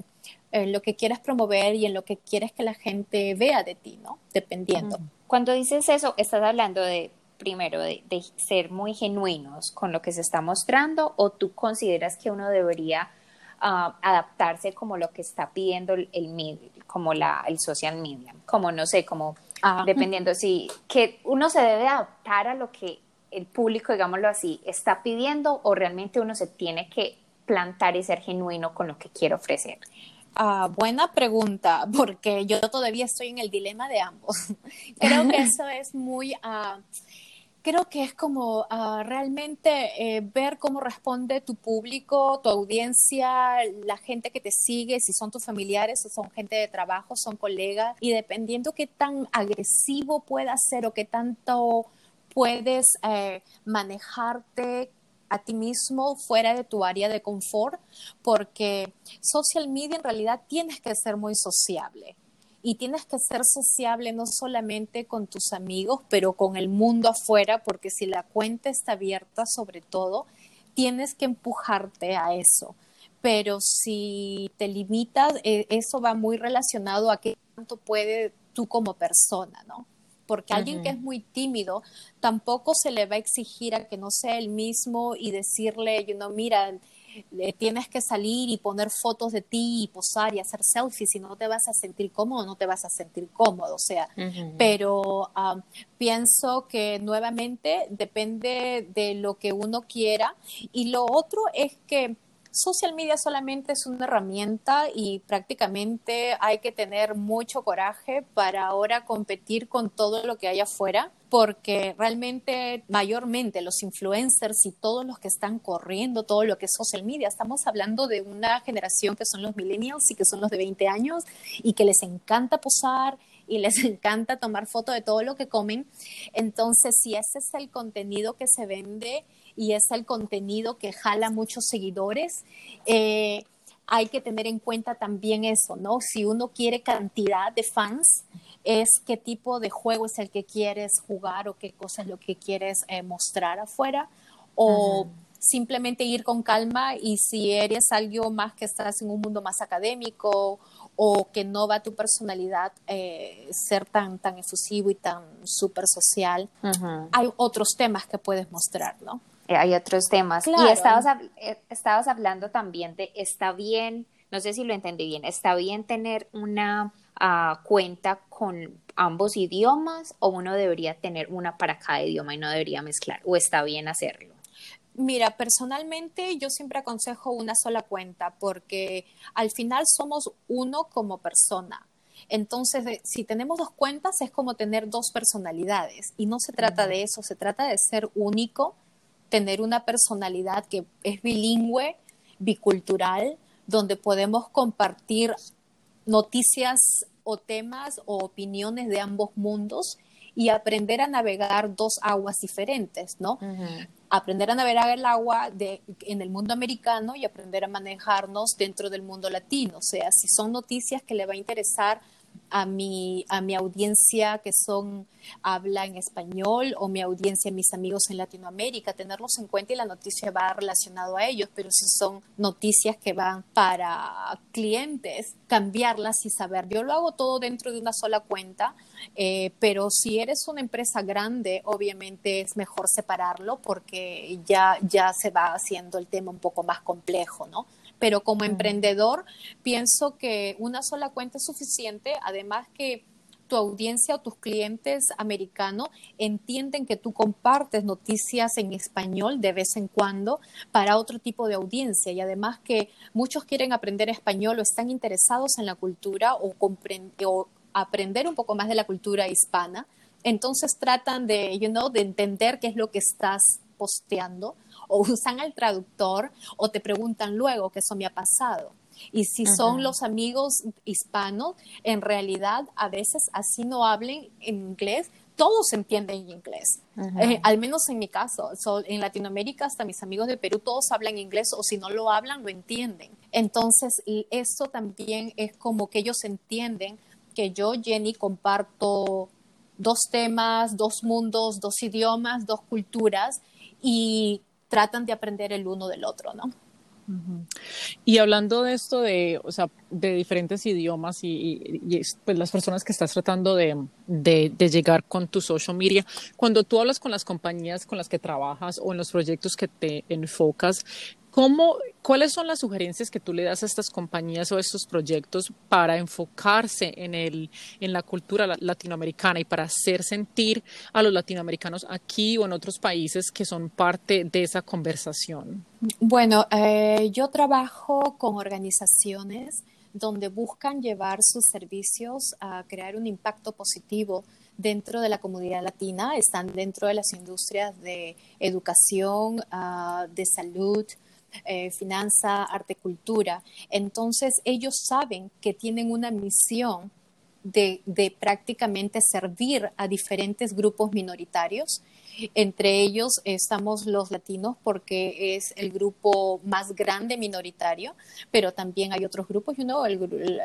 en lo que quieres promover y en lo que quieres que la gente vea de ti, ¿no? Dependiendo. Cuando dices eso, estás hablando de, primero, de, ser muy genuinos con lo que se está mostrando o tú consideras que uno debería ah, adaptarse como lo que está pidiendo el, como la, el social media, como no sé, como ah. dependiendo si, que uno se debe adaptar a lo que el público, digámoslo así, está pidiendo o realmente uno se tiene que plantar y ser genuino con lo que quiere ofrecer. Ah, buena pregunta, porque yo todavía estoy en el dilema de ambos. <laughs> creo que eso <laughs> es muy, uh, creo que es como uh, realmente eh, ver cómo responde tu público, tu audiencia, la gente que te sigue, si son tus familiares o son gente de trabajo, son colegas, y dependiendo qué tan agresivo pueda ser o qué tanto puedes eh, manejarte a ti mismo fuera de tu área de confort, porque social media en realidad tienes que ser muy sociable. Y tienes que ser sociable no solamente con tus amigos, pero con el mundo afuera, porque si la cuenta está abierta, sobre todo, tienes que empujarte a eso. Pero si te limitas, eh, eso va muy relacionado a qué tanto puede tú como persona, ¿no? Porque alguien que es muy tímido tampoco se le va a exigir a que no sea el mismo y decirle, you know, mira, tienes que salir y poner fotos de ti y posar y hacer selfies y no te vas a sentir cómodo, no te vas a sentir cómodo, o sea, pero um, pienso que nuevamente depende de lo que uno quiera. Y lo otro es que social media solamente es una herramienta y prácticamente hay que tener mucho coraje para ahora competir con todo lo que hay afuera, porque realmente mayormente los influencers y todos los que están corriendo todo lo que es social media, estamos hablando de una generación que son los millennials y que son los de 20 años y que les encanta posar y les <laughs> encanta tomar fotos de todo lo que comen. Entonces, si ese es el contenido que se vende, y es el contenido que jala muchos seguidores. Eh, hay que tener en cuenta también eso, ¿no? Si uno quiere cantidad de fans, es qué tipo de juego es el que quieres jugar o qué cosa es lo que quieres eh, mostrar afuera o simplemente ir con calma y si eres algo más que estás en un mundo más académico o que no va a tu personalidad eh, ser tan, tan efusivo y tan súper social, hay otros temas que puedes mostrar, ¿no? Eh, hay otros temas. Y estabas, eh, estabas hablando también de, está bien, no sé si lo entendí bien, está bien tener una ah, cuenta con ambos idiomas o uno debería tener una para cada idioma y no debería mezclar, o está bien hacerlo. Mira, personalmente yo siempre aconsejo una sola cuenta porque al final somos uno como persona. Entonces, si tenemos dos cuentas es como tener dos personalidades y no se trata de eso, se trata de ser único tener una personalidad que es bilingüe, bicultural, donde podemos compartir noticias o temas o opiniones de ambos mundos y aprender a navegar dos aguas diferentes, ¿no? Aprender a navegar el agua de, en el mundo americano y aprender a manejarnos dentro del mundo latino. O sea, si son noticias que le va a interesar a mi, a mi audiencia que son habla en español o mi audiencia, mis amigos en Latinoamérica, tenerlos en cuenta y la noticia va relacionado a ellos, pero si son noticias que van para clientes, cambiarlas y saber. Yo lo hago todo dentro de una sola cuenta, eh, pero si eres una empresa grande, obviamente es mejor separarlo porque ya, ya se va haciendo el tema un poco más complejo, ¿no? Pero como emprendedor pienso que una sola cuenta es suficiente, además que tu audiencia o tus clientes americanos entienden que tú compartes noticias en español de vez en cuando para otro tipo de audiencia. Y además que muchos quieren aprender español o están interesados en la cultura o, o aprender un poco más de la cultura hispana. Entonces tratan de, you know, de entender qué es lo que estás posteando o usan al traductor o te preguntan luego que eso me ha pasado. Y si son los amigos hispanos, en realidad a veces así no hablen en inglés, todos entienden inglés. Eh, al menos en mi caso, en Latinoamérica hasta mis amigos de Perú todos hablan inglés o si no lo hablan lo entienden. Entonces, eso también es como que ellos entienden que yo, Jenny, comparto dos temas, dos mundos, dos idiomas, dos culturas y tratan de aprender el uno del otro, ¿no? Y hablando de esto de, o sea, de diferentes idiomas y, pues las personas que estás tratando de, de, de, llegar con tu social media, cuando tú hablas con las compañías con las que trabajas o en los proyectos que te enfocas, ¿Cómo, ¿Cuáles son las sugerencias que tú le das a estas compañías o a estos proyectos para enfocarse en, el, en la cultura latinoamericana y para hacer sentir a los latinoamericanos aquí o en otros países que son parte de esa conversación? Bueno, eh, yo trabajo con organizaciones donde buscan llevar sus servicios a crear un impacto positivo dentro de la comunidad latina, están dentro de las industrias de educación, ah, de salud, eh, finanza, arte, cultura. Entonces ellos saben que tienen una misión de, de prácticamente servir a diferentes grupos minoritarios entre ellos estamos los latinos porque es el grupo más grande minoritario, pero también hay otros grupos, you know, el,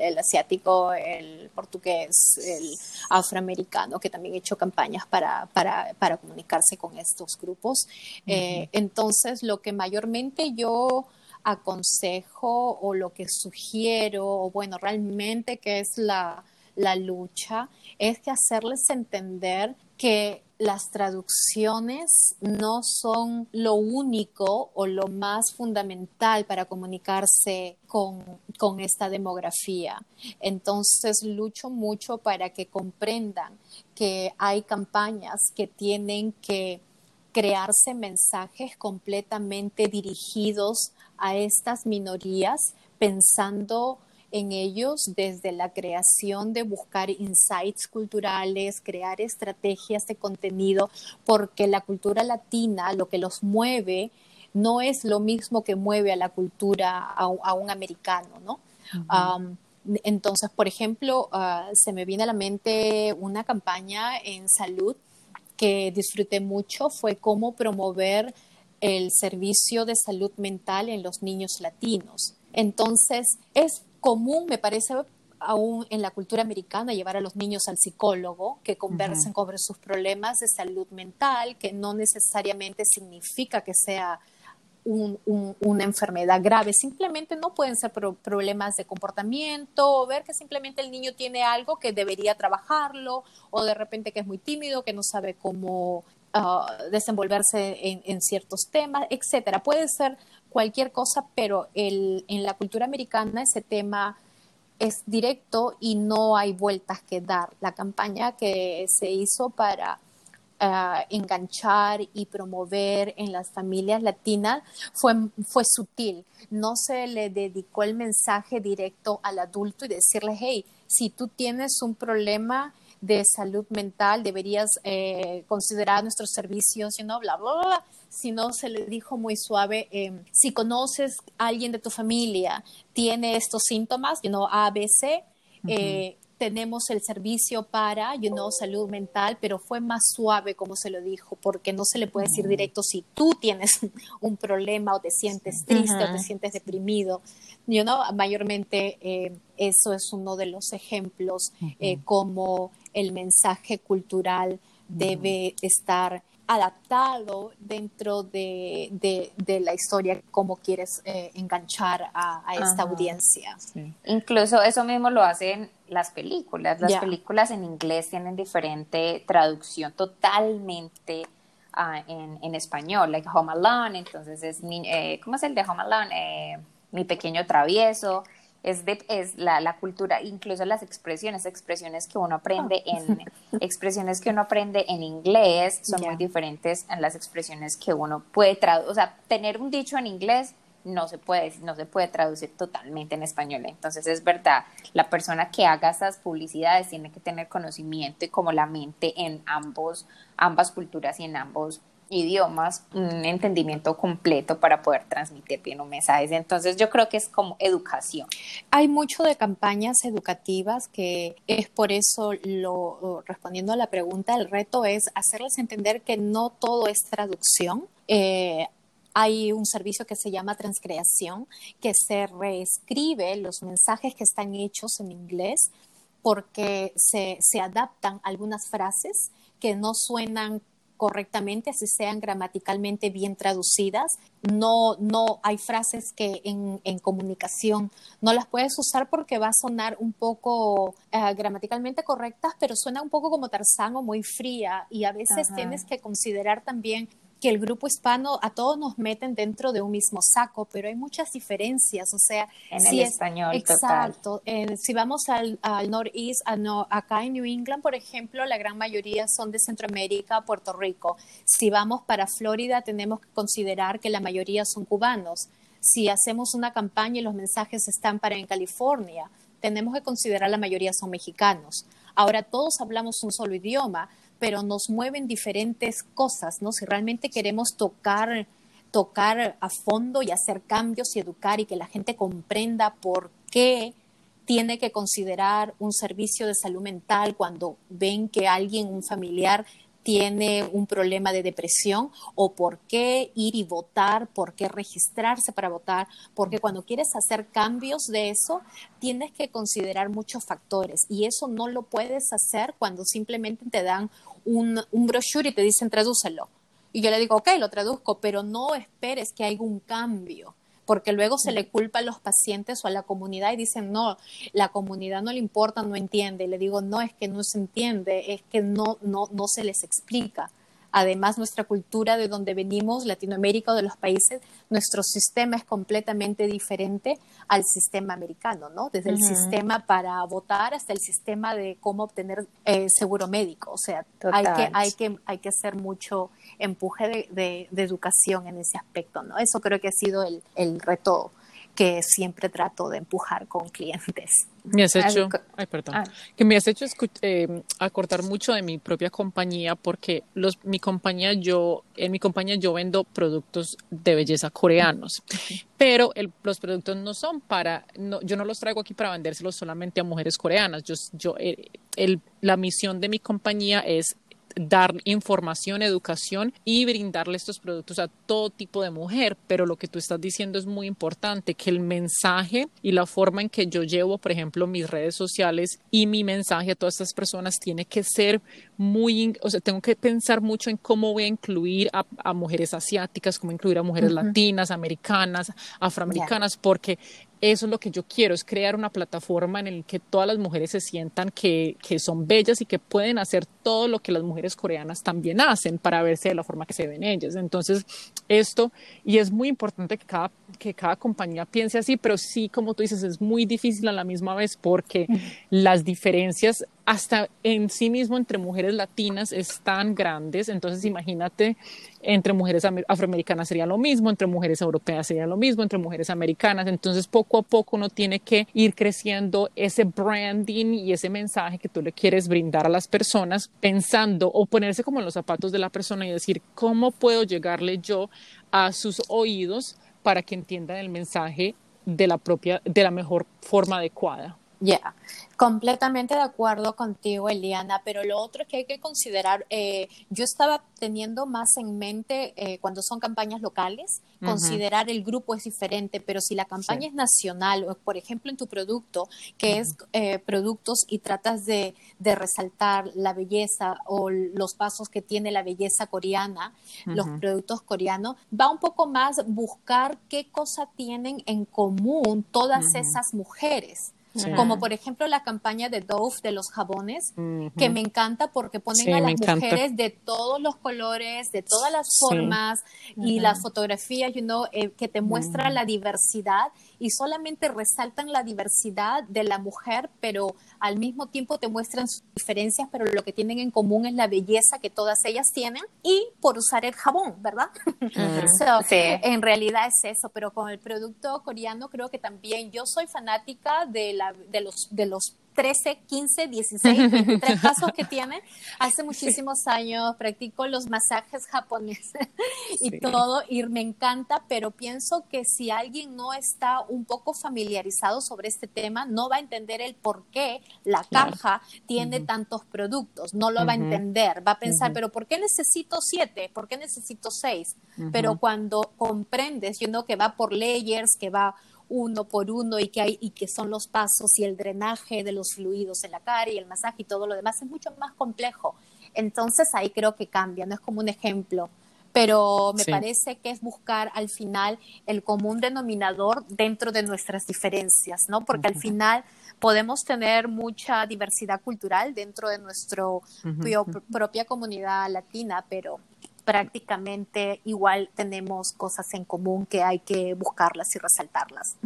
el, asiático, el portugués, el afroamericano, que también ha hecho campañas para, para, para comunicarse con estos grupos. Eh, entonces, lo que mayormente yo aconsejo o lo que sugiero, o bueno, realmente que es la, la lucha, es que hacerles entender que las traducciones no son lo único o lo más fundamental para comunicarse con, esta demografía. Entonces lucho mucho para que comprendan que hay campañas que tienen que crearse mensajes completamente dirigidos a estas minorías pensando en ellos desde la creación de buscar insights culturales, crear estrategias de contenido, porque la cultura latina lo que los mueve no es lo mismo que mueve a la cultura a, un americano, ¿no? entonces, por ejemplo, ah, se me viene a la mente una campaña en salud que disfruté mucho, fue cómo promover el servicio de salud mental en los niños latinos. Entonces, es común, me parece, aún en la cultura americana, llevar a los niños al psicólogo, que conversen sobre sus problemas de salud mental, que no necesariamente significa que sea una enfermedad grave, simplemente no pueden ser problemas de comportamiento, o ver que simplemente el niño tiene algo que debería trabajarlo, o de repente que es muy tímido, que no sabe cómo ah, desenvolverse en, en, ciertos temas, etcétera. Puede ser cualquier cosa, pero el, en la cultura americana ese tema es directo y no hay vueltas que dar. La campaña que se hizo para ah, enganchar y promover en las familias latinas fue, fue sutil. No se le dedicó el mensaje directo al adulto y decirle, hey, si tú tienes un problema de salud mental, deberías eh, considerar nuestros servicios, y no bla, bla, bla, sino se le dijo muy suave, em, si conoces a alguien de tu familia, tiene estos síntomas, you know, ABC, eh, tenemos el servicio para, you know, salud mental, pero fue más suave como se lo dijo, porque no se le puede decir directo si tú tienes <laughs> un problema o te sientes triste o te sientes deprimido. You know, mayormente eh, eso es uno de los ejemplos como el mensaje cultural debe estar adaptado dentro de, la historia, cómo quieres eh, enganchar a, esta audiencia. Incluso eso mismo lo hacen las películas. Las películas en inglés tienen diferente traducción totalmente ah, en, español, like Home Alone, entonces es, eh, ¿cómo es el de Home Alone? Eh, mi pequeño travieso es, de, es la, la, cultura, incluso las expresiones, expresiones que uno aprende ah. en <laughs> expresiones que uno aprende en inglés son muy diferentes a las expresiones que uno puede traducir, o sea, tener un dicho en inglés no se puede no se puede traducir totalmente en español. Entonces es verdad, la persona que haga esas publicidades tiene que tener conocimiento y como la mente en ambos ambas culturas y en ambos idiomas, un entendimiento completo para poder transmitir bien un mensaje. Entonces yo creo que es como educación. Hay mucho de campañas educativas que es por eso lo respondiendo a la pregunta, el reto es hacerles entender que no todo es traducción. Eh, hay un servicio que se llama transcreación, que se reescribe los mensajes que están hechos en inglés porque se, se adaptan algunas frases que no suenan correctamente, así sean gramaticalmente bien traducidas. No, no hay frases que en, en comunicación no las puedes usar porque va a sonar un poco eh, gramaticalmente correctas, pero suena un poco como Tarzán o muy fría y a veces tienes que considerar también que el grupo hispano a todos nos meten dentro de un mismo saco, pero hay muchas diferencias, o sea, en el español. Exacto. si vamos al, al northeast, acá en New England, por ejemplo, la gran mayoría son de Centroamérica, Puerto Rico. Si vamos para Florida, tenemos que considerar que la mayoría son cubanos. Si hacemos una campaña y los mensajes están para en California, tenemos que considerar la mayoría son mexicanos. Ahora todos hablamos un solo idioma, pero nos mueven diferentes cosas, ¿no? Si realmente queremos tocar, tocar a fondo y hacer cambios y educar y que la gente comprenda por qué tiene que considerar un servicio de salud mental cuando ven que alguien, un familiar, tiene un problema de depresión o por qué ir y votar, por qué registrarse para votar, porque cuando quieres hacer cambios de eso, tienes que considerar muchos factores y eso no lo puedes hacer cuando simplemente te dan un, un brochure y te dicen tradúcelo. Y yo le digo, ok, lo traduzco, pero no esperes que haya un cambio, porque luego se le culpa a los pacientes o a la comunidad y dicen, no, la comunidad no le importa, no entiende. Y le digo, no, es que no se entiende, es que no, no, no se les explica. Además, nuestra cultura de donde venimos, Latinoamérica o de los países, nuestro sistema es completamente diferente al sistema americano, ¿no? Desde el sistema para votar hasta el sistema de cómo obtener eh, seguro médico. O sea, hay que, hay, que, hay que hacer mucho empuje de, de, educación en ese aspecto, ¿no? Eso creo que ha sido el, el reto que siempre trato de empujar con clientes. Me has hecho, ay, perdón, ah. que me has hecho eh, acortar mucho de mi propia compañía porque los, mi compañía, yo, en mi compañía yo vendo productos de belleza coreanos, pero los productos no son para, no, yo no los traigo aquí para vendérselos solamente a mujeres coreanas. Yo, yo, eh, el, la misión de mi compañía es dar información, educación y brindarle estos productos a todo tipo de mujer. Pero lo que tú estás diciendo es muy importante, que el mensaje y la forma en que yo llevo, por ejemplo, mis redes sociales y mi mensaje a todas estas personas tiene que ser muy, o sea, tengo que pensar mucho en cómo voy a incluir a, mujeres asiáticas, cómo incluir a mujeres latinas, americanas, afroamericanas, porque eso es lo que yo quiero, es crear una plataforma en la que todas las mujeres se sientan que, que, son bellas y que pueden hacer todo lo que las mujeres coreanas también hacen para verse de la forma que se ven ellas. Entonces, esto, y es muy importante que cada, que cada compañía piense así, pero sí, como tú dices, es muy difícil a la misma vez porque las diferencias hasta en sí mismo entre mujeres latinas están grandes, entonces imagínate, entre mujeres afroamericanas sería lo mismo, entre mujeres europeas sería lo mismo, entre mujeres americanas, entonces poco a poco uno tiene que ir creciendo ese branding y ese mensaje que tú le quieres brindar a las personas pensando o ponerse como en los zapatos de la persona y decir, ¿cómo puedo llegarle yo a sus oídos para que entiendan el mensaje de la propia, de la mejor forma adecuada? Ya, completamente de acuerdo contigo, Eliana, pero lo otro que hay que considerar, eh, yo estaba teniendo más en mente eh, cuando son campañas locales, considerar el grupo es diferente, pero si la campaña es nacional, o por ejemplo en tu producto, que es eh, productos y tratas de, de, resaltar la belleza o los pasos que tiene la belleza coreana, los productos coreanos, va un poco más buscar qué cosa tienen en común todas esas mujeres. Como por ejemplo la campaña de Dove de los jabones, que me encanta porque ponen a las mujeres de todos los colores, de todas las formas y las fotografías, you know, eh, que te muestra la diversidad y solamente resaltan la diversidad de la mujer, pero al mismo tiempo te muestran sus diferencias, pero lo que tienen en común es la belleza que todas ellas tienen y por usar el jabón, ¿verdad? <laughs> En realidad es eso, pero con el producto coreano creo que también yo soy fanática de, la, de, los, de los 13, 15, 16, 23 pasos que tiene. Hace muchísimos años practico los masajes japoneses <laughs> y todo, y me encanta, pero pienso que si alguien no está un poco familiarizado sobre este tema, no va a entender el por qué la caja tiene tantos productos, no lo va a entender, va a pensar, pero ¿por qué necesito siete? ¿Por qué necesito seis? Pero cuando comprendes, yo know que va por layers, que va uno por uno y que hay y que son los pasos y el drenaje de los fluidos en la cara y el masaje y todo lo demás es mucho más complejo. Entonces ahí creo que cambia, no es como un ejemplo pero me parece que es buscar al final el común denominador dentro de nuestras diferencias, ¿no? Porque al final podemos tener mucha diversidad cultural dentro de nuestra propia comunidad latina, pero prácticamente igual tenemos cosas en común que hay que buscarlas y resaltarlas.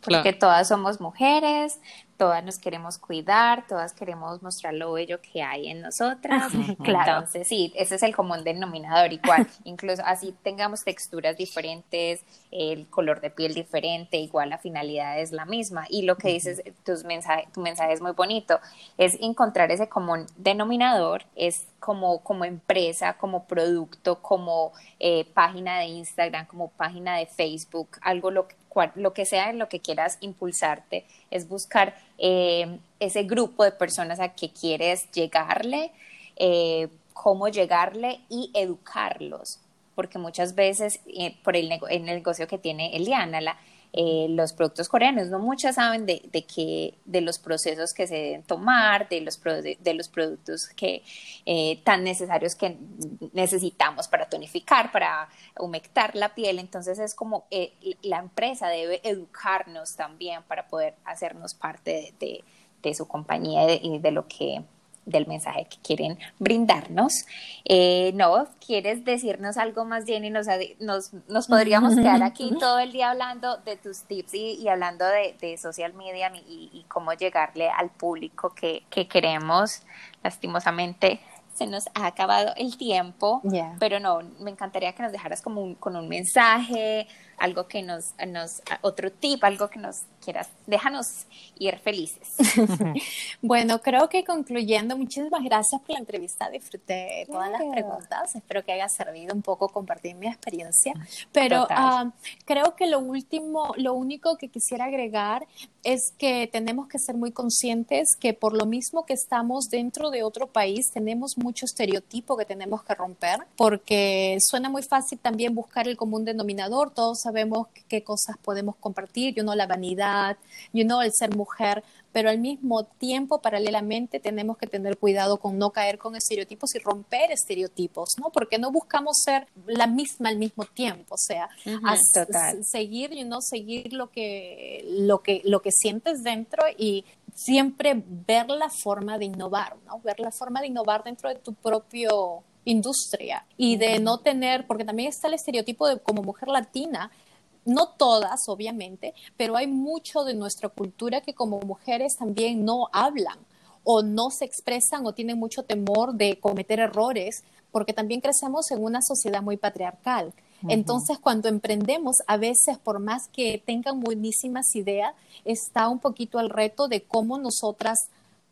Porque todas somos mujeres, todas nos queremos cuidar, todas queremos mostrar lo bello que hay en nosotras. claro. Entonces, sí, ese es el común denominador. Igual, <laughs> incluso así tengamos texturas diferentes, el color de piel diferente, igual la finalidad es la misma. Y lo que dices, tus mensaje, tu mensaje es muy bonito, es encontrar ese común denominador, es como, como empresa, como producto, como eh, página de Instagram, como página de Facebook, algo lo que lo que sea en lo que quieras impulsarte, es buscar eh, ese grupo de personas a que quieres llegarle, eh, cómo llegarle y educarlos, porque muchas veces eh, por el, el negocio que tiene Eliana, la, eh, los productos coreanos. No muchas saben de, de, que, de los procesos que se deben tomar, de los, de, los productos que, eh, tan necesarios que necesitamos para tonificar, para humectar la piel. Entonces es como eh, la empresa debe educarnos también para poder hacernos parte de, de su compañía y de lo que del mensaje que quieren brindarnos. Eh, no, ¿quieres decirnos algo más, Jenny? Nos, nos, nos podríamos quedar <laughs> aquí todo el día hablando de tus tips y, hablando de, de, social media y, cómo llegarle al público que, que queremos. Lastimosamente, se nos ha acabado el tiempo, pero no, me encantaría que nos dejaras como con un mensaje, algo que nos, nos, otro tip, algo que nos quieras, déjanos ir felices. <laughs> bueno, creo que concluyendo, muchísimas gracias por la entrevista, disfruté todas las preguntas, espero que haya servido un poco compartir mi experiencia, pero ah, creo que lo último, lo único que quisiera agregar es que tenemos que ser muy conscientes que por lo mismo que estamos dentro de otro país, tenemos mucho estereotipo que tenemos que romper, porque suena muy fácil también buscar el común denominador, todos sabemos qué cosas podemos compartir, yo no la vanidad, yo no el ser mujer, pero al mismo tiempo, paralelamente, tenemos que tener cuidado con no caer con estereotipos y romper estereotipos, ¿no? Porque no buscamos ser la misma al mismo tiempo, o sea, seguir, y no seguir lo que, lo que, lo que sientes dentro y siempre ver la forma de innovar, ¿no? Ver la forma de innovar dentro de tu propio industria y de no tener, porque también está el estereotipo de como mujer latina, no todas, obviamente, pero hay mucho de nuestra cultura que como mujeres también no hablan o no se expresan o tienen mucho temor de cometer errores, porque también crecemos en una sociedad muy patriarcal. Entonces, cuando emprendemos, a veces, por más que tengan buenísimas ideas, está un poquito el reto de cómo nosotras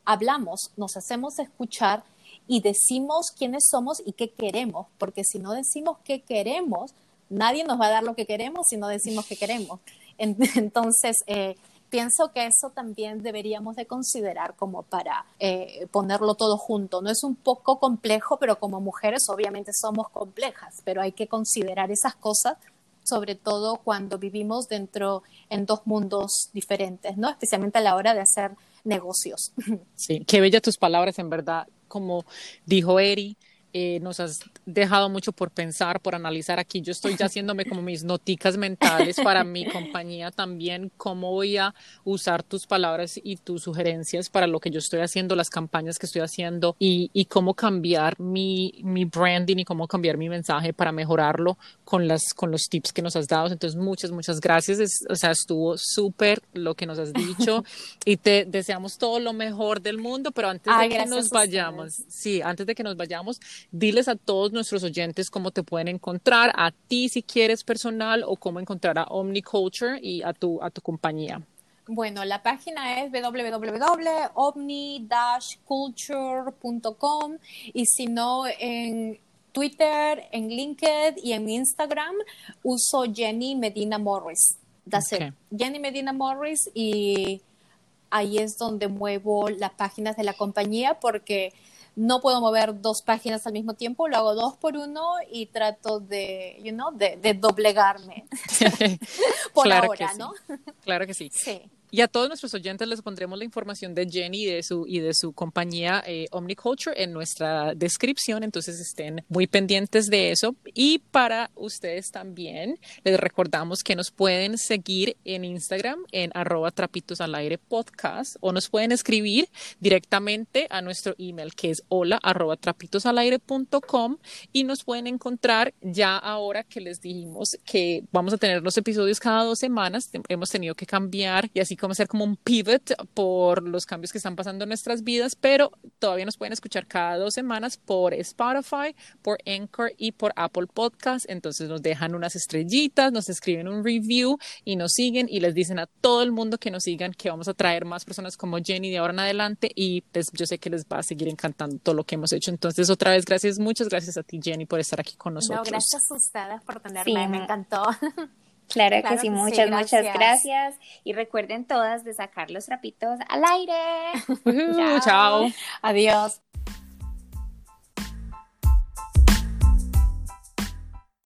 hablamos, nos hacemos escuchar y decimos quiénes somos y qué queremos, porque si no decimos qué queremos, nadie nos va a dar lo que queremos si no decimos que queremos. <laughs> Entonces, eh, pienso que eso también deberíamos de considerar como para eh, ponerlo todo junto. No es un poco complejo, pero como mujeres obviamente somos complejas, pero hay que considerar esas cosas sobre todo cuando vivimos dentro en dos mundos diferentes, ¿no? Especialmente a la hora de hacer negocios. Sí, qué bellas tus palabras, en verdad. Como dijo Eri, eh, nos has dejado mucho por pensar, por analizar aquí. Yo estoy ya haciéndome como mis noticas mentales para mi compañía también, cómo voy a usar tus palabras y tus sugerencias para lo que yo estoy haciendo, las campañas que estoy haciendo y, y cómo cambiar mi, mi branding y cómo cambiar mi mensaje para mejorarlo con, las, con los tips que nos has dado. Entonces, muchas, muchas gracias. o sea, estuvo súper lo que nos has dicho y te deseamos todo lo mejor del mundo, pero antes de que nos vayamos, sí, antes de que nos vayamos, diles a todos nuestros oyentes cómo te pueden encontrar, a ti si quieres personal o cómo encontrar a Omniculture y a tu, a tu compañía. Bueno, la página es www.omni-culture.com y si no, en Twitter, en LinkedIn y en Instagram uso Jenny Medina Morris. That's Jenny Medina Morris y ahí es donde muevo las páginas de la compañía porque no puedo mover dos páginas al mismo tiempo, lo hago dos por uno y trato de, you de, doblegarme. <laughs> <laughs> por ahora, ¿no? Claro que sí. Y a todos nuestros oyentes les pondremos la información de Jenny y de su, y de su compañía eh, Omniculture en nuestra descripción, entonces estén muy pendientes de eso. Y para ustedes también, les recordamos que nos pueden seguir en Instagram en arroba trapitos al aire podcast o nos pueden escribir directamente a nuestro email que es hola arroba trapitos al aire y nos pueden encontrar ya ahora que les dijimos que vamos a tener los episodios cada dos semanas, hemos tenido que cambiar y así como hacer como un pivot por los cambios que están pasando en nuestras vidas, pero todavía nos pueden escuchar cada dos semanas por Spotify, por Anchor y por Apple Podcast. Entonces nos dejan unas estrellitas, nos escriben un review y nos siguen y les dicen a todo el mundo que nos sigan que vamos a traer más personas como Jenny de ahora en adelante y pues yo sé que les va a seguir encantando todo lo que hemos hecho. Entonces otra vez gracias, muchas gracias a ti Jenny por estar aquí con nosotros. No, gracias a ustedes por tenerme, me encantó. <laughs> Claro, que sí, muchas, muchas gracias. Y recuerden todas de sacar los trapitos al aire. <laughs> Chao. Adiós.